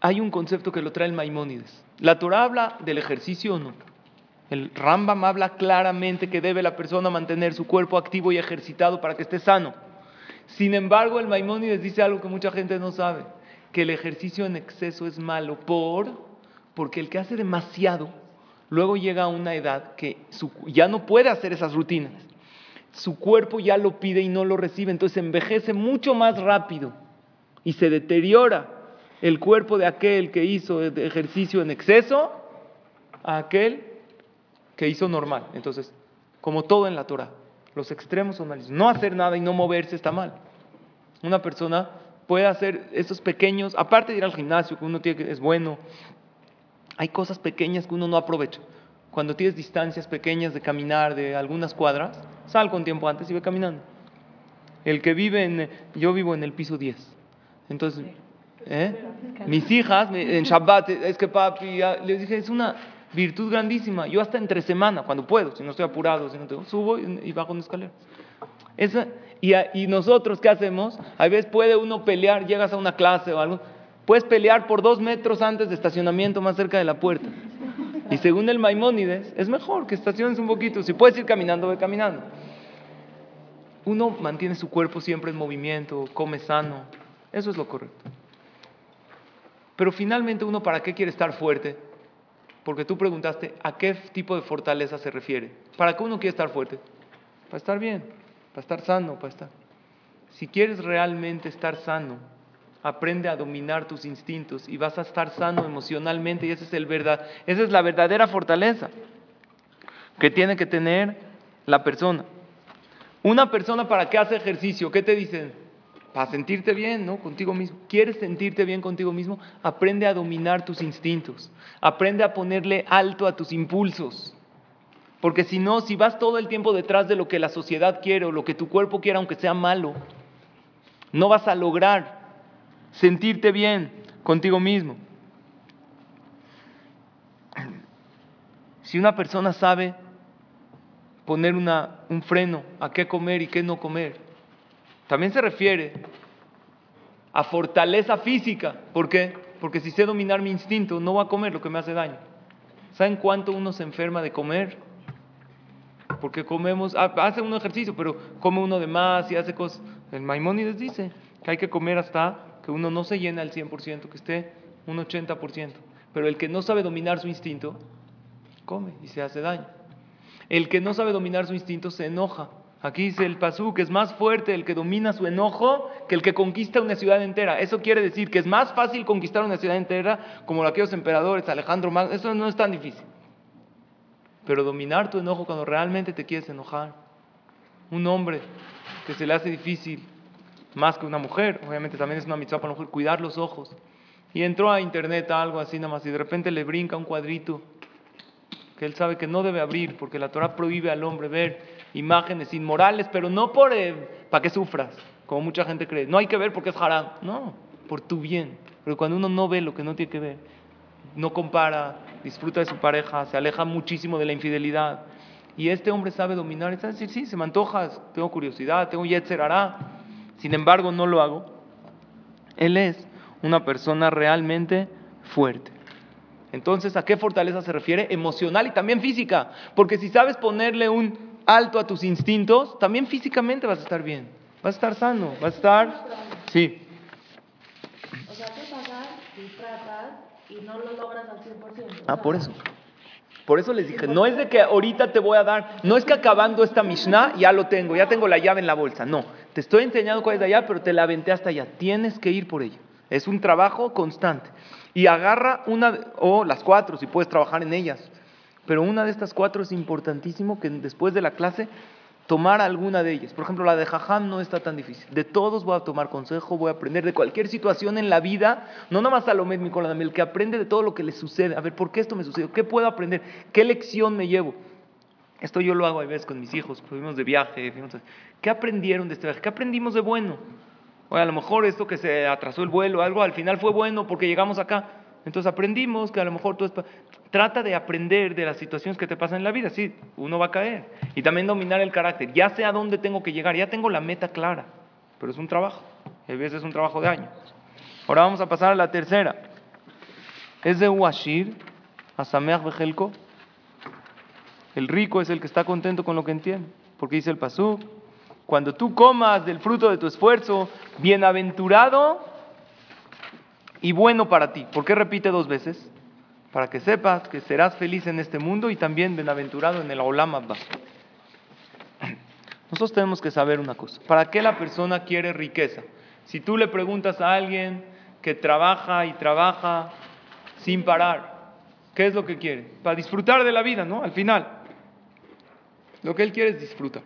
hay un concepto que lo trae el Maimónides. La Torah habla del ejercicio o no. El Rambam habla claramente que debe la persona mantener su cuerpo activo y ejercitado para que esté sano. Sin embargo, el Maimónides dice algo que mucha gente no sabe que el ejercicio en exceso es malo por porque el que hace demasiado luego llega a una edad que ya no puede hacer esas rutinas. Su cuerpo ya lo pide y no lo recibe, entonces envejece mucho más rápido y se deteriora el cuerpo de aquel que hizo ejercicio en exceso a aquel que hizo normal. Entonces, como todo en la Torah, los extremos son malos. No hacer nada y no moverse está mal. Una persona puede hacer esos pequeños, aparte de ir al gimnasio, que uno tiene que, es bueno, hay cosas pequeñas que uno no aprovecha. Cuando tienes distancias pequeñas de caminar de algunas cuadras, sal con tiempo antes y ve caminando. El que vive en, yo vivo en el piso 10. Entonces, ¿eh? mis hijas en Shabbat, es que papi, les dije, es una virtud grandísima. Yo hasta entre semana, cuando puedo, si no estoy apurado, si no tengo, subo y bajo una escalera. Esa, y, nosotros, ¿qué hacemos? A veces puede uno pelear, llegas a una clase o algo, puedes pelear por dos metros antes de estacionamiento más cerca de la puerta. Y según el Maimónides, es mejor que estaciones un poquito. Si puedes ir caminando, ve caminando. Uno mantiene su cuerpo siempre en movimiento, come sano. Eso es lo correcto. Pero finalmente uno, ¿para qué quiere estar fuerte? Porque tú preguntaste, ¿a qué tipo de fortaleza se refiere? ¿Para qué uno quiere estar fuerte? Para estar bien para estar sano, para estar. Si quieres realmente estar sano, aprende a dominar tus instintos y vas a estar sano emocionalmente y ese es el verdad, esa es la verdadera fortaleza que tiene que tener la persona. Una persona para qué hace ejercicio, ¿qué te dicen? Para sentirte bien, ¿no? Contigo mismo. ¿Quieres sentirte bien contigo mismo? Aprende a dominar tus instintos. Aprende a ponerle alto a tus impulsos. Porque si no, si vas todo el tiempo detrás de lo que la sociedad quiere o lo que tu cuerpo quiere, aunque sea malo, no vas a lograr sentirte bien contigo mismo. Si una persona sabe poner un freno a qué comer y qué no comer, también se refiere a fortaleza física. ¿Por qué? Porque si sé dominar mi instinto, no voy a comer lo que me hace daño. ¿Saben cuánto uno se enferma de comer? porque comemos, hace un ejercicio, pero come uno de más y hace cosas. El Maimónides dice que hay que comer hasta que uno no se llene al 100%, que esté un 80%. Pero el que no sabe dominar su instinto, come y se hace daño. El que no sabe dominar su instinto se enoja. Aquí dice el Pasú que es más fuerte el que domina su enojo que el que conquista una ciudad entera. Eso quiere decir que es más fácil conquistar una ciudad entera como aquellos emperadores, Alejandro Magno. Eso no es tan difícil. Pero dominar tu enojo cuando realmente te quieres enojar. Un hombre que se le hace difícil, más que una mujer, obviamente también es una mitzvah para una mujer, cuidar los ojos. y entró a internet algo así nada y de repente le brinca un cuadrito que él sabe que no debe abrir porque la Torah prohíbe al hombre ver imágenes inmorales, pero no por eh, para que sufras, como mucha gente cree. No hay que ver porque es haram, no, por tu bien. Pero cuando uno no ve lo que no tiene que ver, no compara, disfruta de su pareja, se aleja muchísimo de la infidelidad. Y este hombre sabe dominar, sabe decir, sí, se me antoja, tengo curiosidad, tengo yetzer hará. Sin embargo, no lo hago. Él es una persona realmente fuerte. Entonces, ¿a qué fortaleza se refiere? Emocional y también física. Porque si sabes ponerle un alto a tus instintos, también físicamente vas a estar bien. Vas a estar sano, vas a estar... Sí. O sea, tú pagas y tratas y no lo logras al 100%. Ah, por eso. Por eso les dije, no es de que ahorita te voy a dar, no es que acabando esta Mishnah ya lo tengo, ya tengo la llave en la bolsa. No, te estoy enseñando cuál es de allá, pero te la aventé hasta allá. Tienes que ir por ella. Es un trabajo constante. Y agarra una, o las cuatro, si puedes trabajar en ellas. Pero una de estas cuatro es importantísimo que después de la clase tomar alguna de ellas. Por ejemplo, la de Jajam no está tan difícil. De todos voy a tomar consejo, voy a aprender de cualquier situación en la vida, no nada más Salomé, mi el que aprende de todo lo que le sucede. A ver, ¿por qué esto me sucedió? ¿Qué puedo aprender? ¿Qué lección me llevo? Esto yo lo hago a veces con mis hijos, fuimos de viaje, fuimos ¿qué aprendieron de este viaje? ¿Qué aprendimos de bueno? O a lo mejor esto que se atrasó el vuelo, algo al final fue bueno porque llegamos acá. Entonces aprendimos que a lo mejor tú trata de aprender de las situaciones que te pasan en la vida. Sí, uno va a caer. Y también dominar el carácter. Ya sé a dónde tengo que llegar, ya tengo la meta clara. Pero es un trabajo. A veces es un trabajo de años. Ahora vamos a pasar a la tercera. Es de Uashir, Asameach Bejelko. El rico es el que está contento con lo que entiende. Porque dice el Pasú, cuando tú comas del fruto de tu esfuerzo, bienaventurado y bueno para ti. ¿Por qué repite dos veces? Para que sepas que serás feliz en este mundo y también bienaventurado en el Olam Abba. Nosotros tenemos que saber una cosa. ¿Para qué la persona quiere riqueza? Si tú le preguntas a alguien que trabaja y trabaja sin parar, ¿qué es lo que quiere? Para disfrutar de la vida, ¿no? Al final. Lo que él quiere es disfrutar.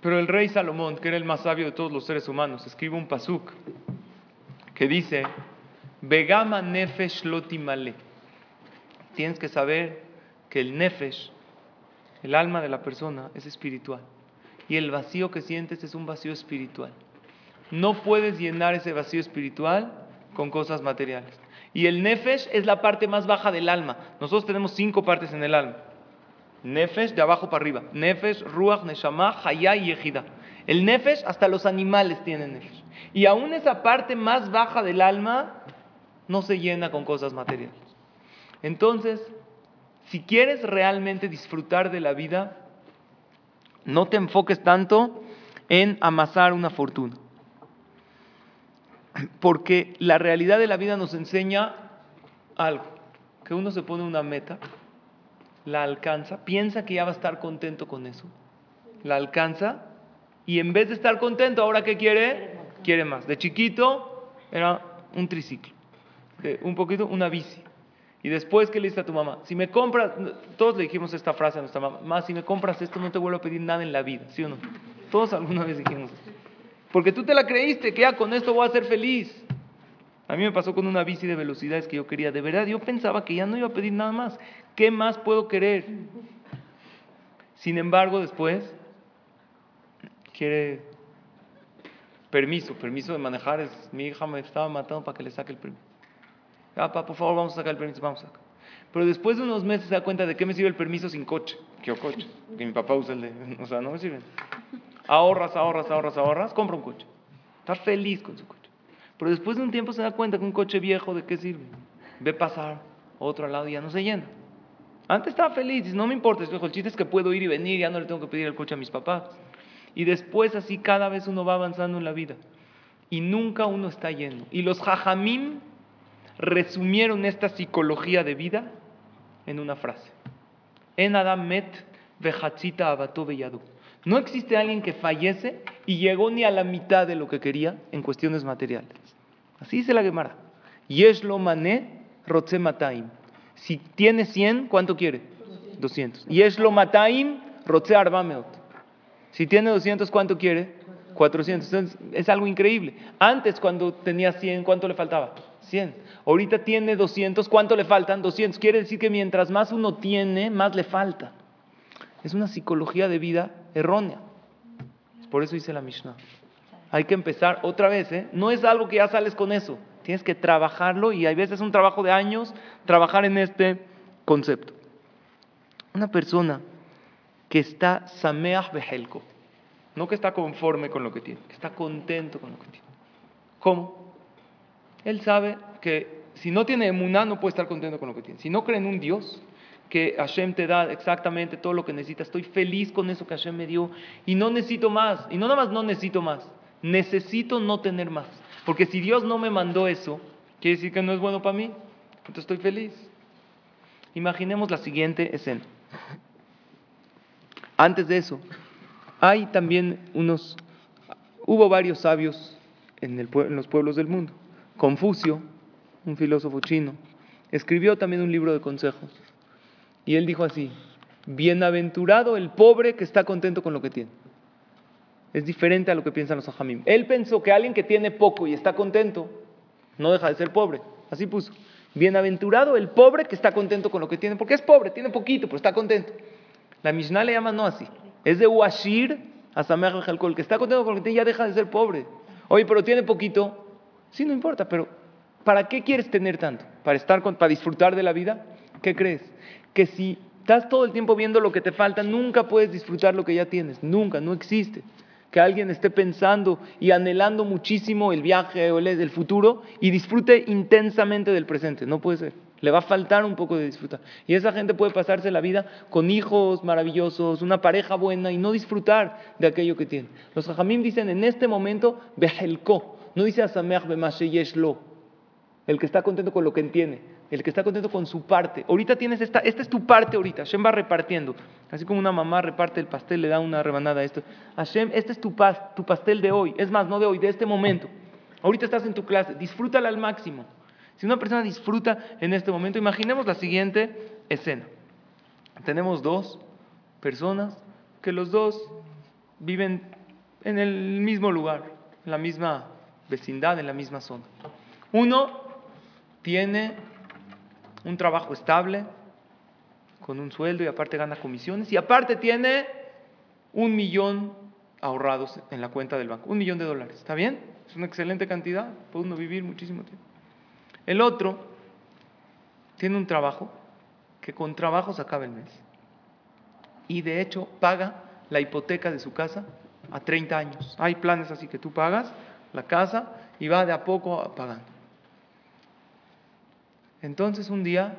Pero el rey Salomón, que era el más sabio de todos los seres humanos, escribe un pasuk que dice, Begama nefesh lotimale. Tienes que saber que el nefesh, el alma de la persona, es espiritual. Y el vacío que sientes es un vacío espiritual. No puedes llenar ese vacío espiritual con cosas materiales. Y el nefesh es la parte más baja del alma. Nosotros tenemos cinco partes en el alma. Nefesh de abajo para arriba. Nefesh, Ruach, Neshama, Hayá y Ejida. El nefesh, hasta los animales tienen nefesh. Y aún esa parte más baja del alma no se llena con cosas materiales. Entonces, si quieres realmente disfrutar de la vida, no te enfoques tanto en amasar una fortuna. Porque la realidad de la vida nos enseña algo, que uno se pone una meta, la alcanza, piensa que ya va a estar contento con eso, la alcanza, y en vez de estar contento, ahora qué quiere? Quiere más. De chiquito era un triciclo, un poquito una bici. Y después, ¿qué le dice a tu mamá? Si me compras, todos le dijimos esta frase a nuestra mamá, si me compras esto no te vuelvo a pedir nada en la vida, ¿sí o no? Todos alguna vez dijimos esto. Porque tú te la creíste, que ya con esto voy a ser feliz. A mí me pasó con una bici de velocidades que yo quería. De verdad, yo pensaba que ya no iba a pedir nada más. ¿Qué más puedo querer? Sin embargo, después quiere Permiso, permiso de manejar es, mi hija me estaba matando para que le saque el permiso. Ah, papá, por favor, vamos a sacar el permiso, vamos a sacar. Pero después de unos meses se da cuenta de qué me sirve el permiso sin coche. ¿Qué coche? Que mi papá usa el de... O sea, no me sirve. Ahorras, ahorras, ahorras, ahorras, compra un coche. Está feliz con su coche. Pero después de un tiempo se da cuenta que un coche viejo, ¿de qué sirve? Ve pasar otro al lado y ya no se llena. Antes estaba feliz, dice, no me importa, el chiste es que puedo ir y venir, ya no le tengo que pedir el coche a mis papás. Y después así cada vez uno va avanzando en la vida. Y nunca uno está lleno. Y los jajamim resumieron esta psicología de vida en una frase. En Adam met abato No existe alguien que fallece y llegó ni a la mitad de lo que quería en cuestiones materiales. Así dice la Gemara. Yeshlo mané rotze mataim. Si tiene 100, ¿cuánto quiere? 200. Yeshlo mataim rotze. Si tiene 200, ¿cuánto quiere? 400. Entonces, es algo increíble. Antes, cuando tenía 100, ¿cuánto le faltaba? 100. Ahorita tiene 200, ¿cuánto le faltan? 200. Quiere decir que mientras más uno tiene, más le falta. Es una psicología de vida errónea. Por eso dice la Mishnah. Hay que empezar otra vez, ¿eh? No es algo que ya sales con eso. Tienes que trabajarlo y hay veces un trabajo de años trabajar en este concepto. Una persona que está sameach behelko, no que está conforme con lo que tiene, que está contento con lo que tiene. ¿Cómo? Él sabe que si no tiene emuná no puede estar contento con lo que tiene. Si no cree en un Dios, que Hashem te da exactamente todo lo que necesitas, estoy feliz con eso que Hashem me dio y no necesito más. Y no nada más no necesito más, necesito no tener más. Porque si Dios no me mandó eso, quiere decir que no es bueno para mí. Entonces estoy feliz. Imaginemos la siguiente escena. Antes de eso, hay también unos, hubo varios sabios en, los pueblos del mundo. Confucio, un filósofo chino, escribió también un libro de consejos. Y él dijo así, bienaventurado el pobre que está contento con lo que tiene. Es diferente a lo que piensan los ajamim. Él pensó que alguien que tiene poco y está contento, no deja de ser pobre. Así puso. Bienaventurado el pobre que está contento con lo que tiene, porque es pobre, tiene poquito, pero está contento. La Mishnah le llama no así. Es de Washir a Sameach El que está contento con lo que tiene ya deja de ser pobre. Oye, pero tiene poquito. Sí, no importa, pero ¿para qué quieres tener tanto? ¿Para, estar para disfrutar de la vida? ¿Qué crees? Que si estás todo el tiempo viendo lo que te falta, nunca puedes disfrutar lo que ya tienes. Nunca, no existe que alguien esté pensando y anhelando muchísimo el viaje o el, futuro y disfrute intensamente del presente. No puede ser. Le va a faltar un poco de disfrutar. Y esa gente puede pasarse la vida con hijos maravillosos, una pareja buena y no disfrutar de aquello que tiene. Los hajamim dicen en este momento, behelko. No dice asameach lo. El que está contento con lo que entiende el que está contento con su parte. Ahorita tienes esta, esta es tu parte ahorita. Hashem va repartiendo. Así como una mamá reparte el pastel, le da una rebanada a esto. Hashem, este es tu, tu pastel de hoy. Es más, no de hoy, de este momento. Ahorita estás en tu clase, disfrútala al máximo. Si una persona disfruta en este momento, imaginemos la siguiente escena. Tenemos dos personas que los dos viven en el mismo lugar, en la misma vecindad, en la misma zona. Uno tiene un trabajo estable, con un sueldo y aparte gana comisiones y aparte tiene un millón ahorrados en la cuenta del banco, un millón de dólares. ¿Está bien? Es una excelente cantidad, puede uno vivir muchísimo tiempo. El otro tiene un trabajo que con trabajo se acaba el mes y de hecho paga la hipoteca de su casa a 30 años. Hay planes así que tú pagas la casa y va de a poco pagando. Entonces un día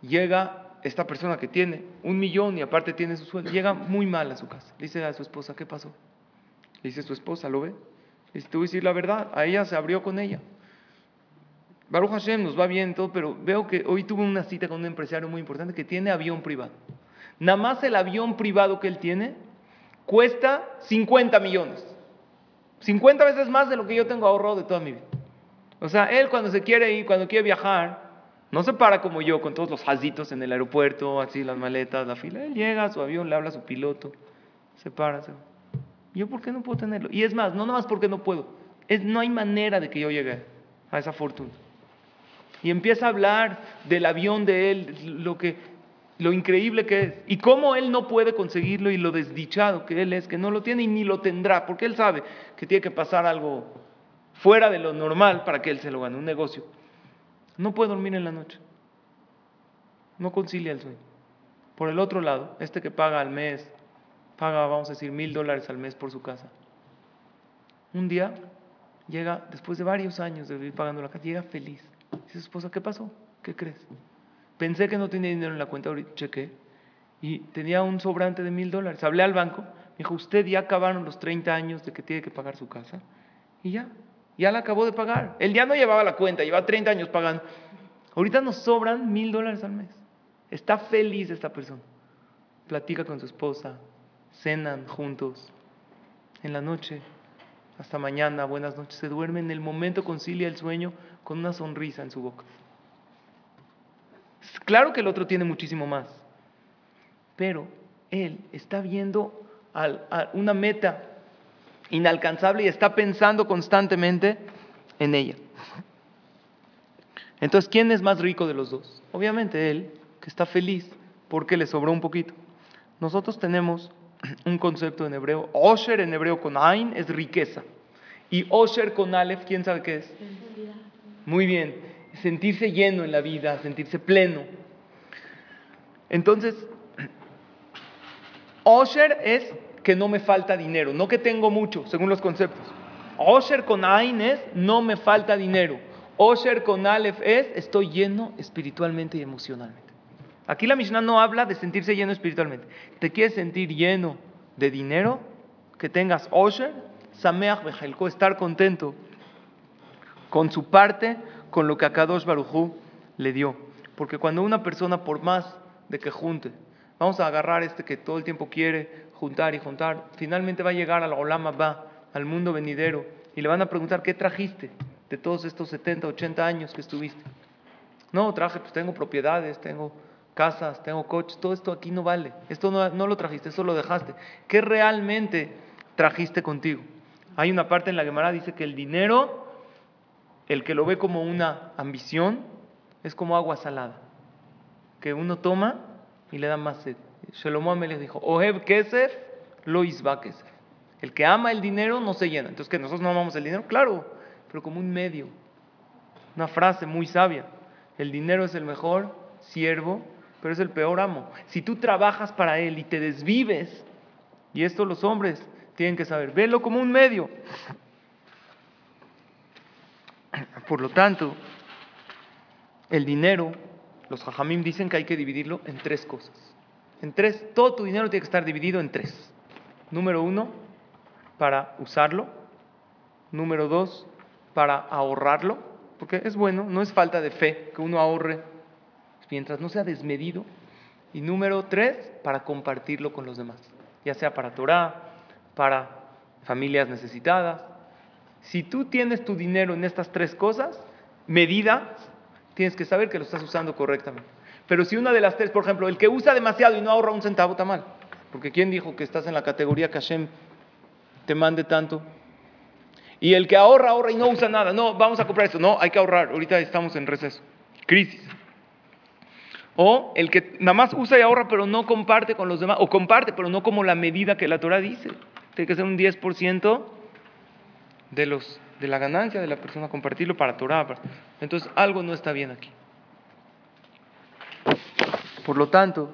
llega esta persona que tiene un millón y aparte tiene su sueldo, llega muy mal a su casa. Dice a su esposa, ¿qué pasó? Dice su esposa, ¿lo ve? Dice, te voy a decir la verdad, a ella se abrió con ella. Baruch Hashem nos va bien todo, pero veo que hoy tuvo una cita con un empresario muy importante que tiene avión privado. Nada más el avión privado que él tiene cuesta 50 millones. 50 veces más de lo que yo tengo ahorrado de toda mi vida. O sea, él cuando se quiere ir, cuando quiere viajar, no se para como yo con todos los jazitos en el aeropuerto, así las maletas, la fila. Él llega a su avión, le habla a su piloto, se para. Se... ¿Yo por qué no puedo tenerlo? Y es más, no nada más porque no puedo, no hay manera de que yo llegue a esa fortuna. Y empieza a hablar del avión de él, lo, que, lo increíble que es, y cómo él no puede conseguirlo y lo desdichado que él es, que no lo tiene y ni lo tendrá, porque él sabe que tiene que pasar algo fuera de lo normal para que él se lo gane, un negocio. No puede dormir en la noche. No concilia el sueño. Por el otro lado, este que paga al mes, paga, vamos a decir, mil dólares al mes por su casa. Un día llega, después de varios años de vivir pagando la casa, llega feliz. Dice esposa, ¿qué pasó? ¿Qué crees? Pensé que no tenía dinero en la cuenta, ahorita chequé. Y tenía un sobrante de mil dólares. Hablé al banco, me dijo, usted ya acabaron los 30 años de que tiene que pagar su casa. Y ya, ya la acabó de pagar. Él ya no llevaba la cuenta, lleva 30 años pagando. Ahorita nos sobran mil dólares al mes. Está feliz esta persona. Platica con su esposa, cenan juntos. En la noche, hasta mañana, buenas noches, se duerme. En el momento concilia el sueño con una sonrisa en su boca. Claro que el otro tiene muchísimo más, pero él está viendo una meta inalcanzable y está pensando constantemente en ella. Entonces, ¿quién es más rico de los dos? Obviamente él, que está feliz porque le sobró un poquito. Nosotros tenemos un concepto en hebreo, Osher en hebreo con Ain es riqueza. Y Osher con Aleph, ¿quién sabe qué es? Muy bien, sentirse lleno en la vida, sentirse pleno. Entonces, Osher es que no me falta dinero, no que tengo mucho, según los conceptos. Osher con Ain es no me falta dinero. Osher con Aleph es estoy lleno espiritualmente y emocionalmente. Aquí la Mishnah no habla de sentirse lleno espiritualmente. ¿Te quieres sentir lleno de dinero? Que tengas Osher, Sameach Bejelko, estar contento con su parte, con lo que a Kadosh Barujú le dio. Porque cuando una persona, por más de que junte, vamos a agarrar este que todo el tiempo quiere juntar y juntar, finalmente va a llegar a la Olama va, al mundo venidero, y le van a preguntar, ¿qué trajiste de todos estos 70, 80 años que estuviste? No, traje, pues tengo propiedades, tengo casas, tengo coches, todo esto aquí no vale. Esto no, no lo trajiste, eso lo dejaste. ¿Qué realmente trajiste contigo? Hay una parte en la Gemara dice que el dinero, el que lo ve como una ambición, es como agua salada, que uno toma y le da más sed. Shlomo Amelech dijo, Oheb Kesef, lo isba Kesef. El que ama el dinero no se llena. Entonces, ¿que nosotros no amamos el dinero? Claro, pero como un medio. Una frase muy sabia. El dinero es el mejor siervo pero es el peor amo. Si tú trabajas para él y te desvives, y esto los hombres tienen que saber, velo como un medio. Por lo tanto, el dinero, los hajamim dicen que hay que dividirlo en tres cosas. En tres, todo tu dinero tiene que estar dividido en tres. Número uno, para usarlo. Número dos, para ahorrarlo, porque es bueno, no es falta de fe que uno ahorre mientras no sea desmedido. Y número tres, para compartirlo con los demás, ya sea para Torah, para familias necesitadas. Si tú tienes tu dinero en estas tres cosas, medidas, tienes que saber que lo estás usando correctamente. Pero si una de las tres, por ejemplo, el que usa demasiado y no ahorra un centavo, está mal. Porque ¿quién dijo que estás en la categoría que Hashem te mande tanto? Y el que ahorra, ahorra y no usa nada. No, vamos a comprar esto. No, hay que ahorrar. Ahorita estamos en receso. Crisis. O el que nada más usa y ahorra pero no comparte con los demás, o comparte pero no como la medida que la Torah dice. Tiene que ser un 10% de, los, de la ganancia de la persona, compartirlo para Torah. Entonces algo no está bien aquí. Por lo tanto,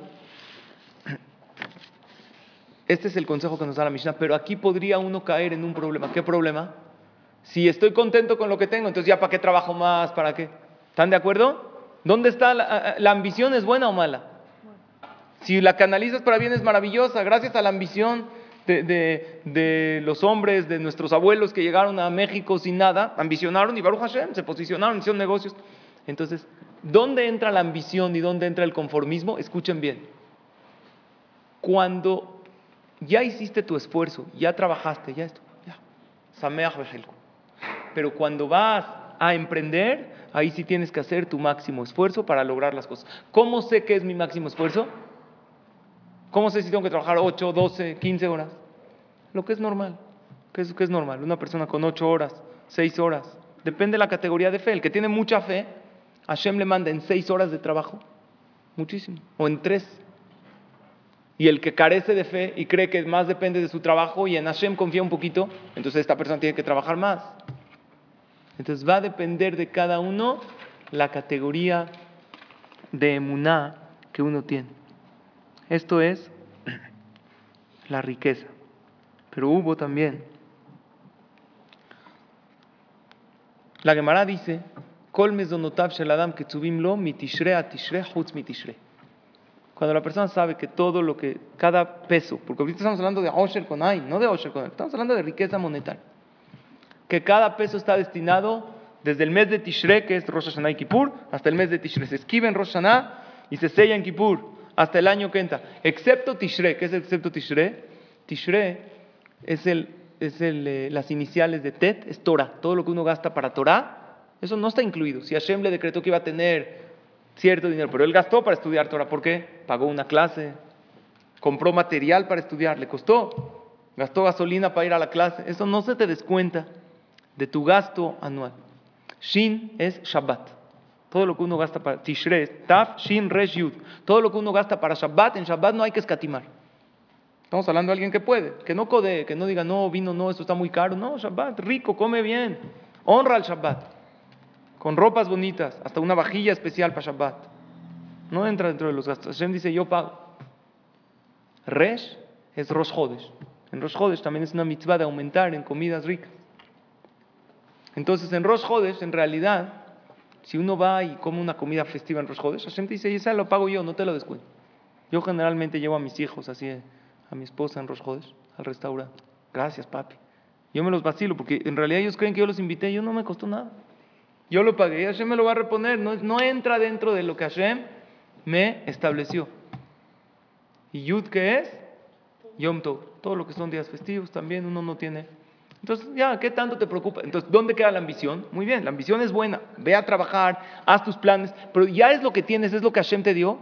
este es el consejo que nos da la Mishnah, pero aquí podría uno caer en un problema. ¿Qué problema? Si estoy contento con lo que tengo, entonces ya para qué trabajo más, para qué. ¿Están de acuerdo? ¿Dónde está la, ambición? ¿Es buena o mala? Si la canalizas para bien es maravillosa, gracias a la ambición de, los hombres, de nuestros abuelos que llegaron a México sin nada, ambicionaron y Baruch Hashem, se posicionaron, hicieron negocios. Entonces, ¿dónde entra la ambición y dónde entra el conformismo? Escuchen bien. Cuando ya hiciste tu esfuerzo, ya trabajaste, ya esto, ya. Pero cuando vas a emprender, ahí sí tienes que hacer tu máximo esfuerzo para lograr las cosas. ¿Cómo sé qué es mi máximo esfuerzo? ¿Cómo sé si tengo que trabajar 8, 12, 15 horas? Lo que es normal. ¿Qué es, qué es normal? Una persona con 8 horas, 6 horas. Depende de la categoría de fe. El que tiene mucha fe, Hashem le manda en 6 horas de trabajo. Muchísimo. O en 3. Y el que carece de fe y cree que más depende de su trabajo y en Hashem confía un poquito, entonces esta persona tiene que trabajar más. Entonces va a depender de cada uno la categoría de emuná que uno tiene. Esto es la riqueza. Pero hubo también. La Gemara dice, Cuando la persona sabe que todo lo que, cada peso, porque ahorita estamos hablando de Osher con no de Osher con estamos hablando de riqueza monetaria que cada peso está destinado desde el mes de Tishre, que es Rosh Hashanah y Kippur, hasta el mes de Tishre. Se esquiva en Rosh Hashanah y se sella en Kippur, hasta el año que entra. Excepto Tishre, ¿qué es excepto Tishre? Tishre es, el, es el, eh, las iniciales de Tet, es Torah. Todo lo que uno gasta para Torah, eso no está incluido. Si Hashem le decretó que iba a tener cierto dinero, pero él gastó para estudiar Torah, ¿por qué? Pagó una clase, compró material para estudiar, le costó. gastó gasolina para ir a la clase. Eso no se te descuenta de tu gasto anual. Shin es Shabbat. Todo lo que uno gasta para Taf, Shin, Resh, Yud. Todo lo que uno gasta para Shabbat, en Shabbat no hay que escatimar. Estamos hablando de alguien que puede, que no code, que no diga, no, vino, no, esto está muy caro. No, Shabbat, rico, come bien. Honra al Shabbat. Con ropas bonitas, hasta una vajilla especial para Shabbat. No entra dentro de los gastos. Hashem dice, yo pago. Resh es Rosh Hodesh. En Rosh Hodesh también es una mitzvah de aumentar en comidas ricas. Entonces, en Rosh Hodesh, en realidad, si uno va y come una comida festiva en Rosh Hodesh, Hashem te dice, esa lo pago yo, no te lo descuento. Yo generalmente llevo a mis hijos, así, a mi esposa en Rosh Hodesh, al restaurante. Gracias, papi. Yo me los vacilo, porque en realidad ellos creen que yo los invité, yo no me costó nada. Yo lo pagué Hashem me lo va a reponer. No, no entra dentro de lo que Hashem me estableció. ¿Y Yud qué es? Yom Tov. Todo lo que son días festivos también uno no tiene. Entonces, ya, ¿qué tanto te preocupa? Entonces, ¿dónde queda la ambición? Muy bien, la ambición es buena. Ve a trabajar, haz tus planes, pero ya es lo que tienes, es lo que Hashem te dio.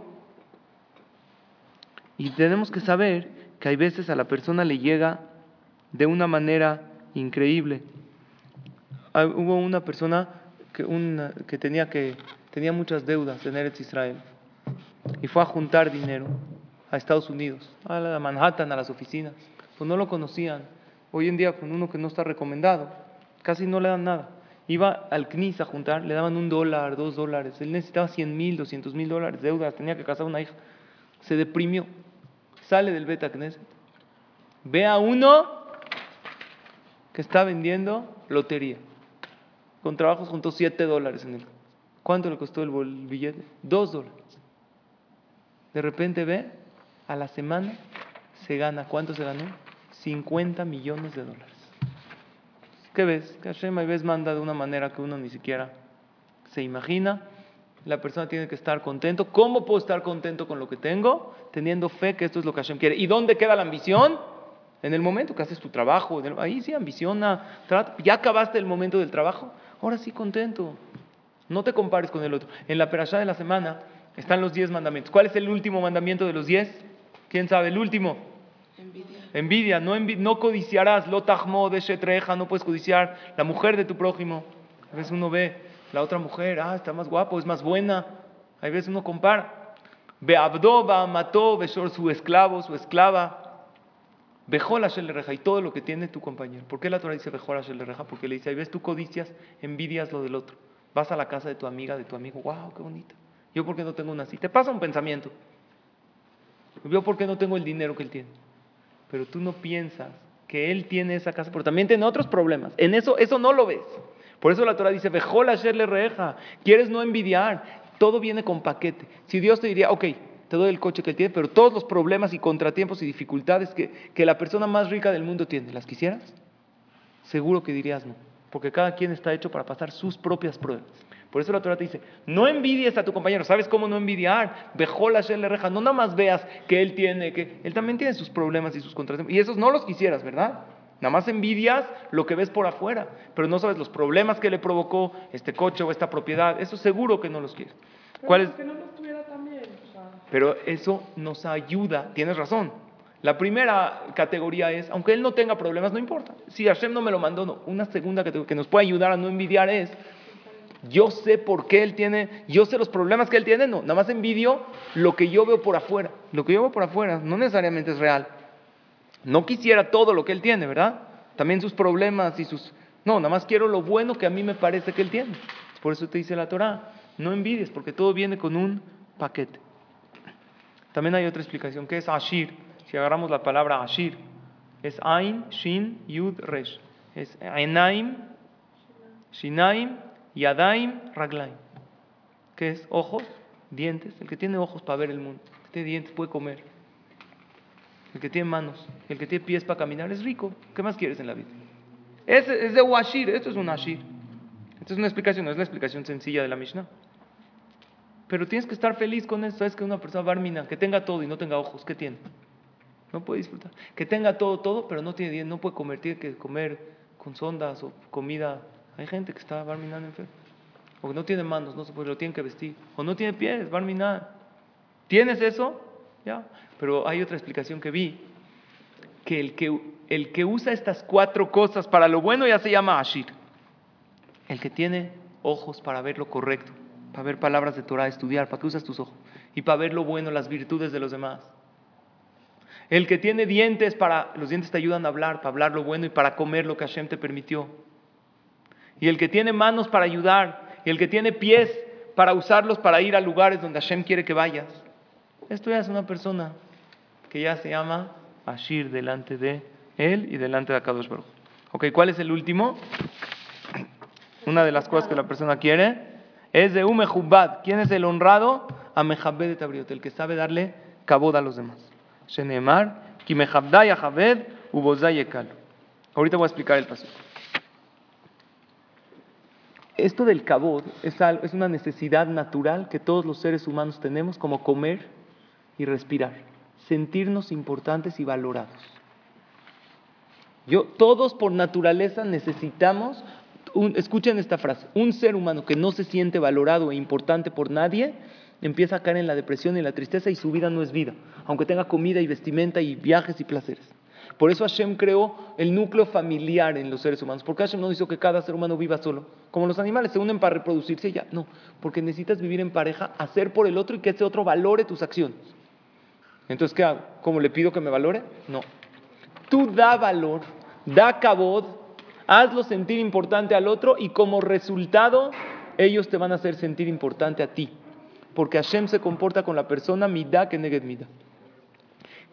Y tenemos que saber que hay veces a la persona le llega de una manera increíble. Ah, Hubo una persona que, tenía que tenía muchas deudas en Eretz Israel y fue a juntar dinero a Estados Unidos, a Manhattan, a las oficinas. Pues no lo conocían. Hoy en día con uno que no está recomendado, casi no le dan nada. Iba al CNIS a juntar, le daban un dólar, dos dólares. Él necesitaba 100 mil, 200 mil dólares de deudas, tenía que casar una hija. Se deprimió. Sale del Beta Knesset. Ve a uno que está vendiendo lotería. Con trabajos juntó 7 dólares en él. ¿Cuánto le costó el billete? 2 dólares. De repente ve, a la semana se gana. ¿Cuánto se ganó? 50 millones de dólares. ¿Qué ves? Que Hashem a veces manda de una manera que uno ni siquiera se imagina. La persona tiene que estar contento. ¿Cómo puedo estar contento con lo que tengo? Teniendo fe que esto es lo que Hashem quiere. ¿Y dónde queda la ambición? En el momento que haces tu trabajo. Ahí sí, ambiciona. Ya acabaste el momento del trabajo. Ahora sí, contento. No te compares con el otro. En la perashá de la semana están los 10 mandamientos. ¿Cuál es el último mandamiento de los 10? ¿Quién sabe? El último. Envidia, no, envi- no codiciarás, lo tajmo de shetreja, no puedes codiciar la mujer de tu prójimo. A veces uno ve la otra mujer, ah, está más guapo, es más buena. A veces uno compara. Ve abdo, mató, besor su esclavo, su esclava. Bejol Hashem le reja y todo lo que tiene tu compañero. ¿Por qué la Torah dice Bejol Hashem le reja? Porque le dice, ahí ves, tú codicias, envidias lo del otro. Vas a la casa de tu amiga, de tu amigo, wow, qué bonita. Yo, ¿por qué no tengo una así? Te pasa un pensamiento. Yo, ¿por qué no tengo el dinero que él tiene? Pero tú no piensas que él tiene esa casa, pero también tiene otros problemas. En eso, eso no lo ves. Por eso la Torah dice, Vejol Asher le reja. Quieres no envidiar. Todo viene con paquete. Si Dios te diría, ok, te doy el coche que él tiene, pero todos los problemas y contratiempos y dificultades que, que la persona más rica del mundo tiene, ¿las quisieras? Seguro que dirías no. Porque cada quien está hecho para pasar sus propias pruebas. Por eso la Torah te dice, no envidies a tu compañero. ¿Sabes cómo no envidiar? Bejol Hashem le reja. No nada más veas que él tiene, que él también tiene sus problemas y sus contratiempos. Y esos no los quisieras, ¿verdad? Nada más envidias lo que ves por afuera, pero no sabes los problemas que le provocó este coche o esta propiedad. Eso seguro que no los quieres. ¿Cuál es? Que no los tuviera también. O sea, Pero eso nos ayuda, tienes razón. La primera categoría es, aunque él no tenga problemas, no importa. Si Hashem no me lo mandó, no. Una segunda categoría que nos puede ayudar a no envidiar es, yo sé por qué él tiene, yo sé los problemas que él tiene, no. Nada más envidio lo que yo veo por afuera. Lo que yo veo por afuera no necesariamente es real. No quisiera todo lo que él tiene, ¿verdad? También sus problemas y sus... No, nada más quiero lo bueno que a mí me parece que él tiene. Por eso te dice la Torah, no envidies, porque todo viene con un paquete. También hay otra explicación, que es Ashir. Si agarramos la palabra Ashir, es Ain, Shin, Yud, Resh. Es Enaim, Shinaim, Yadaim, Raglaim. Que es ojos, dientes. El que tiene ojos para ver el mundo, el que tiene dientes puede comer. El que tiene manos, el que tiene pies para caminar es rico. ¿Qué más quieres en la vida? Es, es de Washir, esto es un Ashir. Esto es una explicación, no es la explicación sencilla de la Mishnah. Pero tienes que estar feliz con eso. Sabes que una persona barmina, que tenga todo y no tenga ojos, ¿qué tiene? No puede disfrutar. Que tenga todo, todo, pero no tiene no puede comer, tiene que comer con sondas o comida. Hay gente que está barminando enfermo. O que no tiene manos, no se puede, lo tienen que vestir. O no tiene pies, barminar. ¿Tienes eso? Ya. Pero hay otra explicación que vi, que el que el que usa estas cuatro cosas para lo bueno ya se llama Ashir. El que tiene ojos para ver lo correcto, para ver palabras de Torah, estudiar, para que usas tus ojos y para ver lo bueno, las virtudes de los demás. El que tiene dientes para, los dientes te ayudan a hablar, para hablar lo bueno y para comer lo que Hashem te permitió. Y el que tiene manos para ayudar, y el que tiene pies para usarlos para ir a lugares donde Hashem quiere que vayas. Esto ya es una persona que ya se llama Ashir delante de él y delante de Akadosh Baruch. Ok, ¿cuál es el último? Una de las cosas que la persona quiere es de Umehubad. ¿Quién es el honrado? A de Tabriot, el que sabe darle cabod a los demás. Shenemar, Javed, Ubozai. Ahorita voy a explicar el paso. Esto del cabod es, es una necesidad natural que todos los seres humanos tenemos, como comer y respirar, sentirnos importantes y valorados. Todos por naturaleza necesitamos, escuchen esta frase, un ser humano que no se siente valorado e importante por nadie, empieza a caer en la depresión y la tristeza y su vida no es vida, aunque tenga comida y vestimenta y viajes y placeres. Por eso Hashem creó el núcleo familiar en los seres humanos. Porque Hashem no hizo que cada ser humano viva solo. Como los animales se unen para reproducirse ya. No, porque necesitas vivir en pareja, hacer por el otro y que ese otro valore tus acciones. Entonces, ¿qué hago? ¿Cómo le pido que me valore? No. Tú da valor, da cabod, hazlo sentir importante al otro y como resultado ellos te van a hacer sentir importante a ti. Porque Hashem se comporta con la persona mida que neged mida.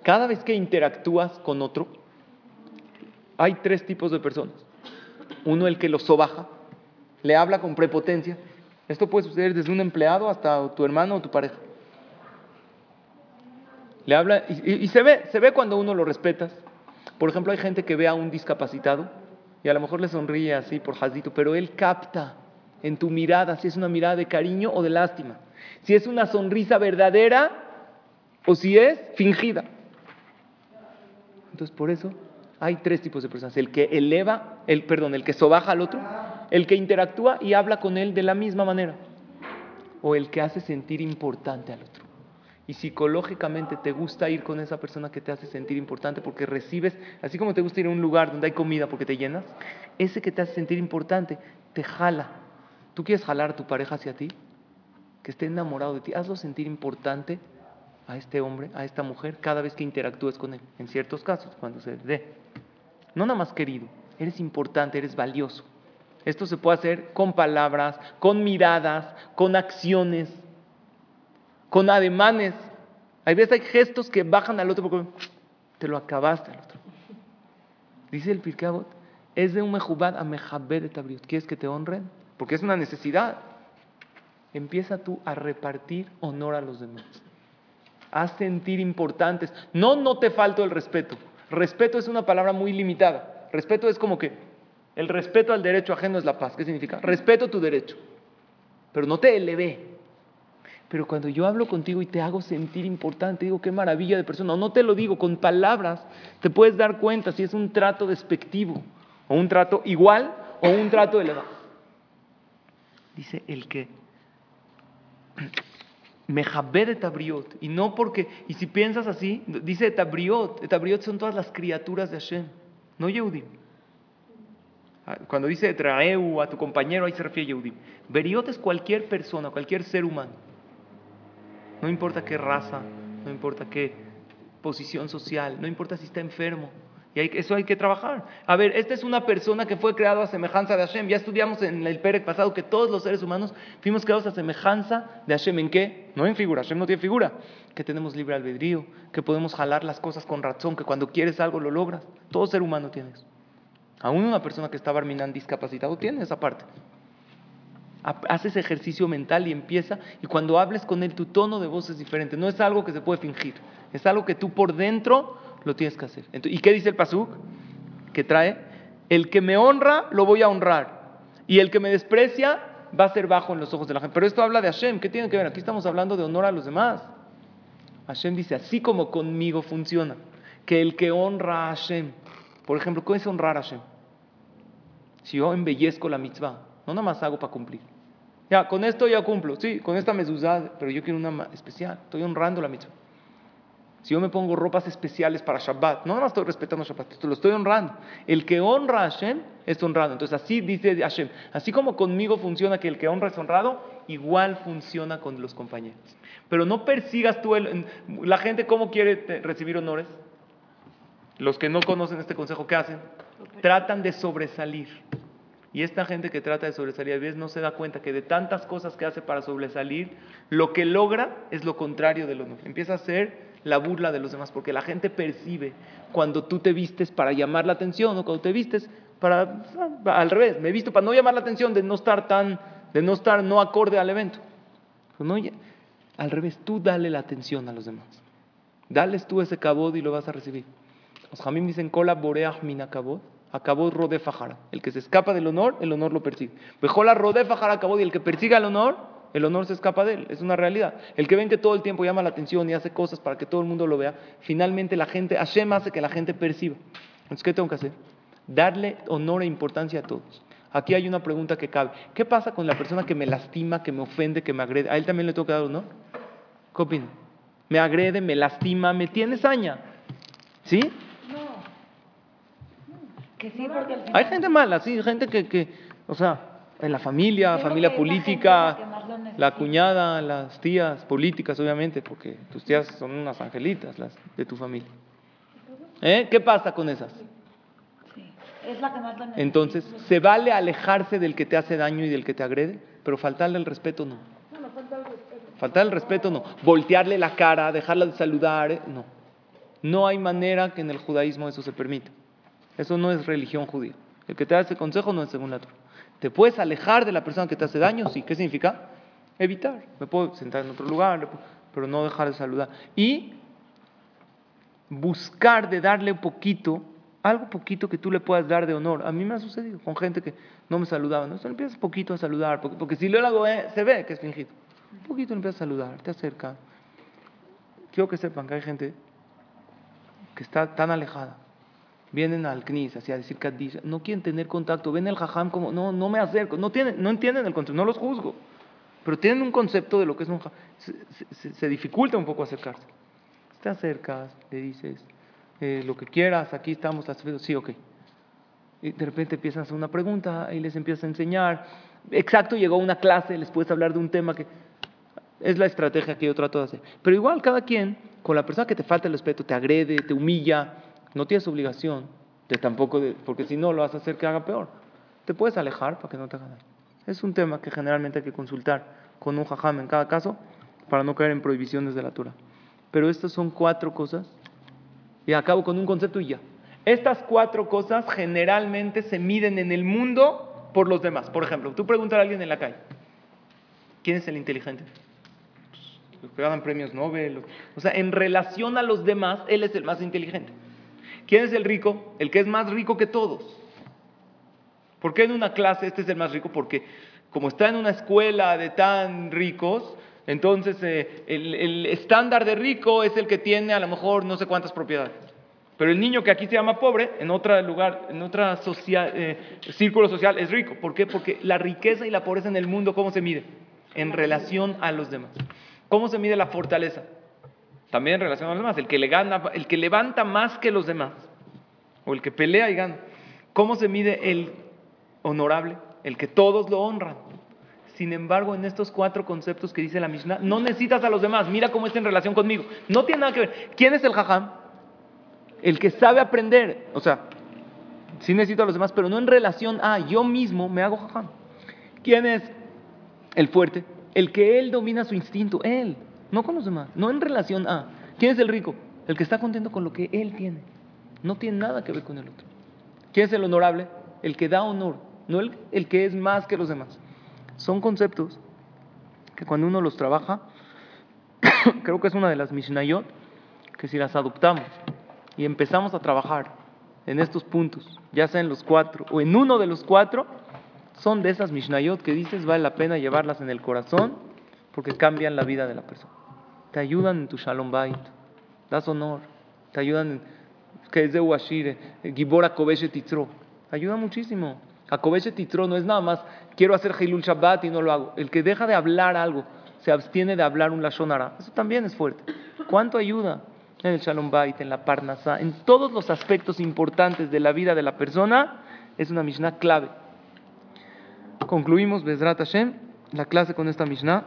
Cada vez que interactúas con otro, hay tres tipos de personas. Uno, el que lo sobaja, le habla con prepotencia. Esto puede suceder desde un empleado hasta tu hermano o tu pareja. Le habla y, se ve, se ve cuando uno lo respetas. Por ejemplo, hay gente que ve a un discapacitado y a lo mejor le sonríe así por jazito, pero él capta en tu mirada si es una mirada de cariño o de lástima, si es una sonrisa verdadera o si es fingida. Entonces, por eso hay tres tipos de personas. El que eleva, el, perdón, el que sobaja al otro, el que interactúa y habla con él de la misma manera, o el que hace sentir importante al otro. Y psicológicamente te gusta ir con esa persona que te hace sentir importante porque recibes, así como te gusta ir a un lugar donde hay comida porque te llenas, ese que te hace sentir importante te jala. ¿Tú quieres jalar a tu pareja hacia ti? Que esté enamorado de ti. Hazlo sentir importante a este hombre, a esta mujer, cada vez que interactúes con él, en ciertos casos, cuando se dé. No nada más querido, eres importante, eres valioso. Esto se puede hacer con palabras, con miradas, con acciones, con ademanes. Hay veces hay gestos que bajan al otro porque te lo acabaste al otro. Dice el Pirkabot, es de un mejubad a mejabed de tabriot. ¿Quieres que te honren? Porque es una necesidad. Empieza tú a repartir honor a los demás haz sentir importantes. No, no te falto el respeto. Respeto es una palabra muy limitada. Respeto es como que el respeto al derecho ajeno es la paz. ¿Qué significa? Respeto tu derecho, pero no te elevé. Pero cuando yo hablo contigo y te hago sentir importante, digo, qué maravilla de persona. No te lo digo con palabras, te puedes dar cuenta si es un trato despectivo, o un trato igual, o un trato elevado. Dice el que Mejabé de Tabriot. Y no porque, y si piensas así, dice Tabriot. Tabriot son todas las criaturas de Hashem, no Yehudim. Ah, cuando dice Traeu a tu compañero, ahí se refiere Yehudim. Beriot es cualquier persona, cualquier ser humano. No importa qué raza, no importa qué posición social, no importa si está enfermo, y eso hay que trabajar. A ver, esta es una persona que fue creada a semejanza de Hashem. Ya estudiamos en el Perec pasado que todos los seres humanos fuimos creados a semejanza de Hashem. ¿En qué? No en figura. Hashem no tiene figura. Que tenemos libre albedrío, que podemos jalar las cosas con razón, que cuando quieres algo lo logras. Todo ser humano tiene eso. Aún una persona que está barminando discapacitado tiene esa parte. Haces ejercicio mental y empieza, y cuando hables con él, tu tono de voz es diferente. No es algo que se puede fingir. Es algo que tú por dentro lo tienes que hacer. ¿Y qué dice el Pasuk? Que trae, el que me honra, lo voy a honrar. Y el que me desprecia, va a ser bajo en los ojos de la gente. Pero esto habla de Hashem. ¿Qué tiene que ver? Aquí estamos hablando de honor a los demás. Hashem dice, así como conmigo funciona, que el que honra a Hashem, por ejemplo, ¿cómo es honrar a Hashem? Si yo embellezco la mitzvah, no nada más hago para cumplir. Ya, con esto ya cumplo, sí, con esta mezuzá, pero yo quiero una especial, estoy honrando la mitzvah. Si yo me pongo ropas especiales para Shabbat, no nada más estoy respetando Shabbat, te lo estoy honrando. El que honra a Hashem es honrado. Entonces así dice Hashem. Así como conmigo funciona que el que honra es honrado, igual funciona con los compañeros. Pero no persigas tú el, la gente cómo quiere te- recibir honores. Los que no conocen este consejo, ¿qué hacen? Tratan de sobresalir. Y esta gente que trata de sobresalir a veces no se da cuenta que de tantas cosas que hace para sobresalir, lo que logra es lo contrario del honor. Empieza a ser la burla de los demás, porque la gente percibe cuando tú te vistes para llamar la atención o cuando te vistes para al revés, me he visto para no llamar la atención de no estar tan de no estar no acorde al evento. Pero no, al revés, tú dale la atención a los demás. Dales tú ese cabod y lo vas a recibir. Los jamim dicen, Kola boreach min akabod, akabod rode fajara. El que se escapa del honor, el honor lo persigue. Bejola rode fajara akabod, y el que persiga el honor, el honor se escapa de él. Es una realidad. El que ven que todo el tiempo llama la atención y hace cosas para que todo el mundo lo vea, finalmente la gente, Hashem hace que la gente perciba. Entonces, ¿qué tengo que hacer? Darle honor e importancia a todos. Aquí hay una pregunta que cabe. ¿Qué pasa con la persona que me lastima, que me ofende, que me agrede? ¿A él también le tengo que dar honor? ¿Qué? Me agrede, me lastima, me tiene saña. ¿Sí? Que sí, porque al final. Hay gente mala, sí, gente que, que o sea, en la familia, familia política, la cuñada, las tías políticas, obviamente, porque tus tías son unas angelitas, las de tu familia. ¿Eh? ¿Qué pasa con esas? Sí, es la que más lo. Entonces, ¿se vale alejarse del que te hace daño y del que te agrede? Pero faltarle el respeto no. Bueno, falta el respeto. Faltar el respeto no. Voltearle la cara, dejarla de saludar, eh, no. No hay manera que en el judaísmo eso se permita. Eso no es religión judía. El que te da ese consejo no es según la Torah. ¿Te puedes alejar de la persona que te hace daño? Sí. ¿Qué significa? Evitar. Me puedo sentar en otro lugar, pero no dejar de saludar. Y buscar de darle un poquito, algo poquito que tú le puedas dar de honor. A mí me ha sucedido con gente que no me saludaba. ¿no? Empiezas poquito a saludar, porque, porque si lo hago, eh, se ve que es fingido. Un poquito empiezas a saludar, te acerca. Quiero que sepan que hay gente que está tan alejada. Vienen al CNIS, así a decir Kaddish, no quieren tener contacto, ven el jajam como, no, no me acerco, no, tienen, no entienden el concepto, no los juzgo, pero tienen un concepto de lo que es un jajam. Se, dificulta un poco acercarse. Te acercas, le dices, eh, lo que quieras, aquí estamos, sí, ok. Y de repente empiezas a hacer una pregunta y les empiezas a enseñar. Exacto, llegó una clase, les puedes hablar de un tema que es la estrategia que yo trato de hacer. Pero igual cada quien, con la persona que te falta el respeto, te agrede, te humilla, no tienes obligación de tampoco, porque si no lo vas a hacer que haga peor. Te puedes alejar para que no te haga daño. Es un tema que generalmente hay que consultar con un jajam en cada caso para no caer en prohibiciones de la Torah. Pero estas son cuatro cosas y acabo con un concepto y ya. Estas cuatro cosas generalmente se miden en el mundo por los demás. Por ejemplo, tú preguntas a alguien en la calle, ¿quién es el inteligente? Pues, Los que ganan premios Nobel. O sea, en relación a los demás, él es el más inteligente. ¿Quién es el rico? El que es más rico que todos. ¿Por qué en una clase este es el más rico? Porque como está en una escuela de tan ricos, entonces eh, el, estándar de rico es el que tiene a lo mejor no sé cuántas propiedades. Pero el niño que aquí se llama pobre, en otro lugar, en otro círculo social, es rico. ¿Por qué? Porque la riqueza y la pobreza en el mundo, ¿cómo se mide? En relación a los demás. ¿Cómo se mide la fortaleza? También relación a los demás. El que, le gana, el que levanta más que los demás. O el que pelea y gana. ¿Cómo se mide el honorable? El que todos lo honran. Sin embargo, en estos cuatro conceptos que dice la Mishnah, no necesitas a los demás. Mira cómo está en relación conmigo. No tiene nada que ver. ¿Quién es el jajam? El que sabe aprender. O sea, sí necesito a los demás, pero no en relación a yo mismo me hago jajam. ¿Quién es el fuerte? El que él domina su instinto. Él. No con los demás. No en relación a. ¿Quién es el rico? El que está contento con lo que él tiene. No tiene nada que ver con el otro. ¿Quién es el honorable? El que da honor. No el, el que es más que los demás. Son conceptos que cuando uno los trabaja, creo que es una de las Mishnayot que si las adoptamos y empezamos a trabajar en estos puntos, ya sea en los cuatro o en uno de los cuatro, son de esas Mishnayot que dices vale la pena llevarlas en el corazón porque cambian la vida de la persona. Te ayudan en tu Shalom Bait, das honor, te ayudan en que es de Uashire, Gibora Kobeshe Titzro, ayuda muchísimo. A Kobeshe Titzro no es nada más quiero hacer Hilul Shabbat y no lo hago. El que deja de hablar algo, se abstiene de hablar un Lashon Hara, eso también es fuerte. ¿Cuánto ayuda? en el Shalom Bait, en la Parnasá, en todos los aspectos importantes de la vida de la persona, es una Mishnah clave. Concluimos, Bezrat Hashem, la clase con esta Mishnah.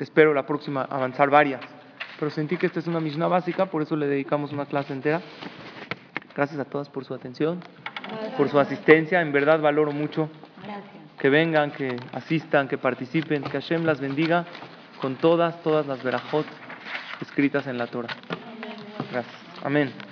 Espero la próxima avanzar varias. Pero sentí que esta es una Mishnah básica, por eso le dedicamos una clase entera. Gracias a todas por su atención, por su asistencia. En verdad valoro mucho que vengan, que asistan, que participen. Que Hashem las bendiga con todas, todas las verajot escritas en la Torah. Gracias. Amén.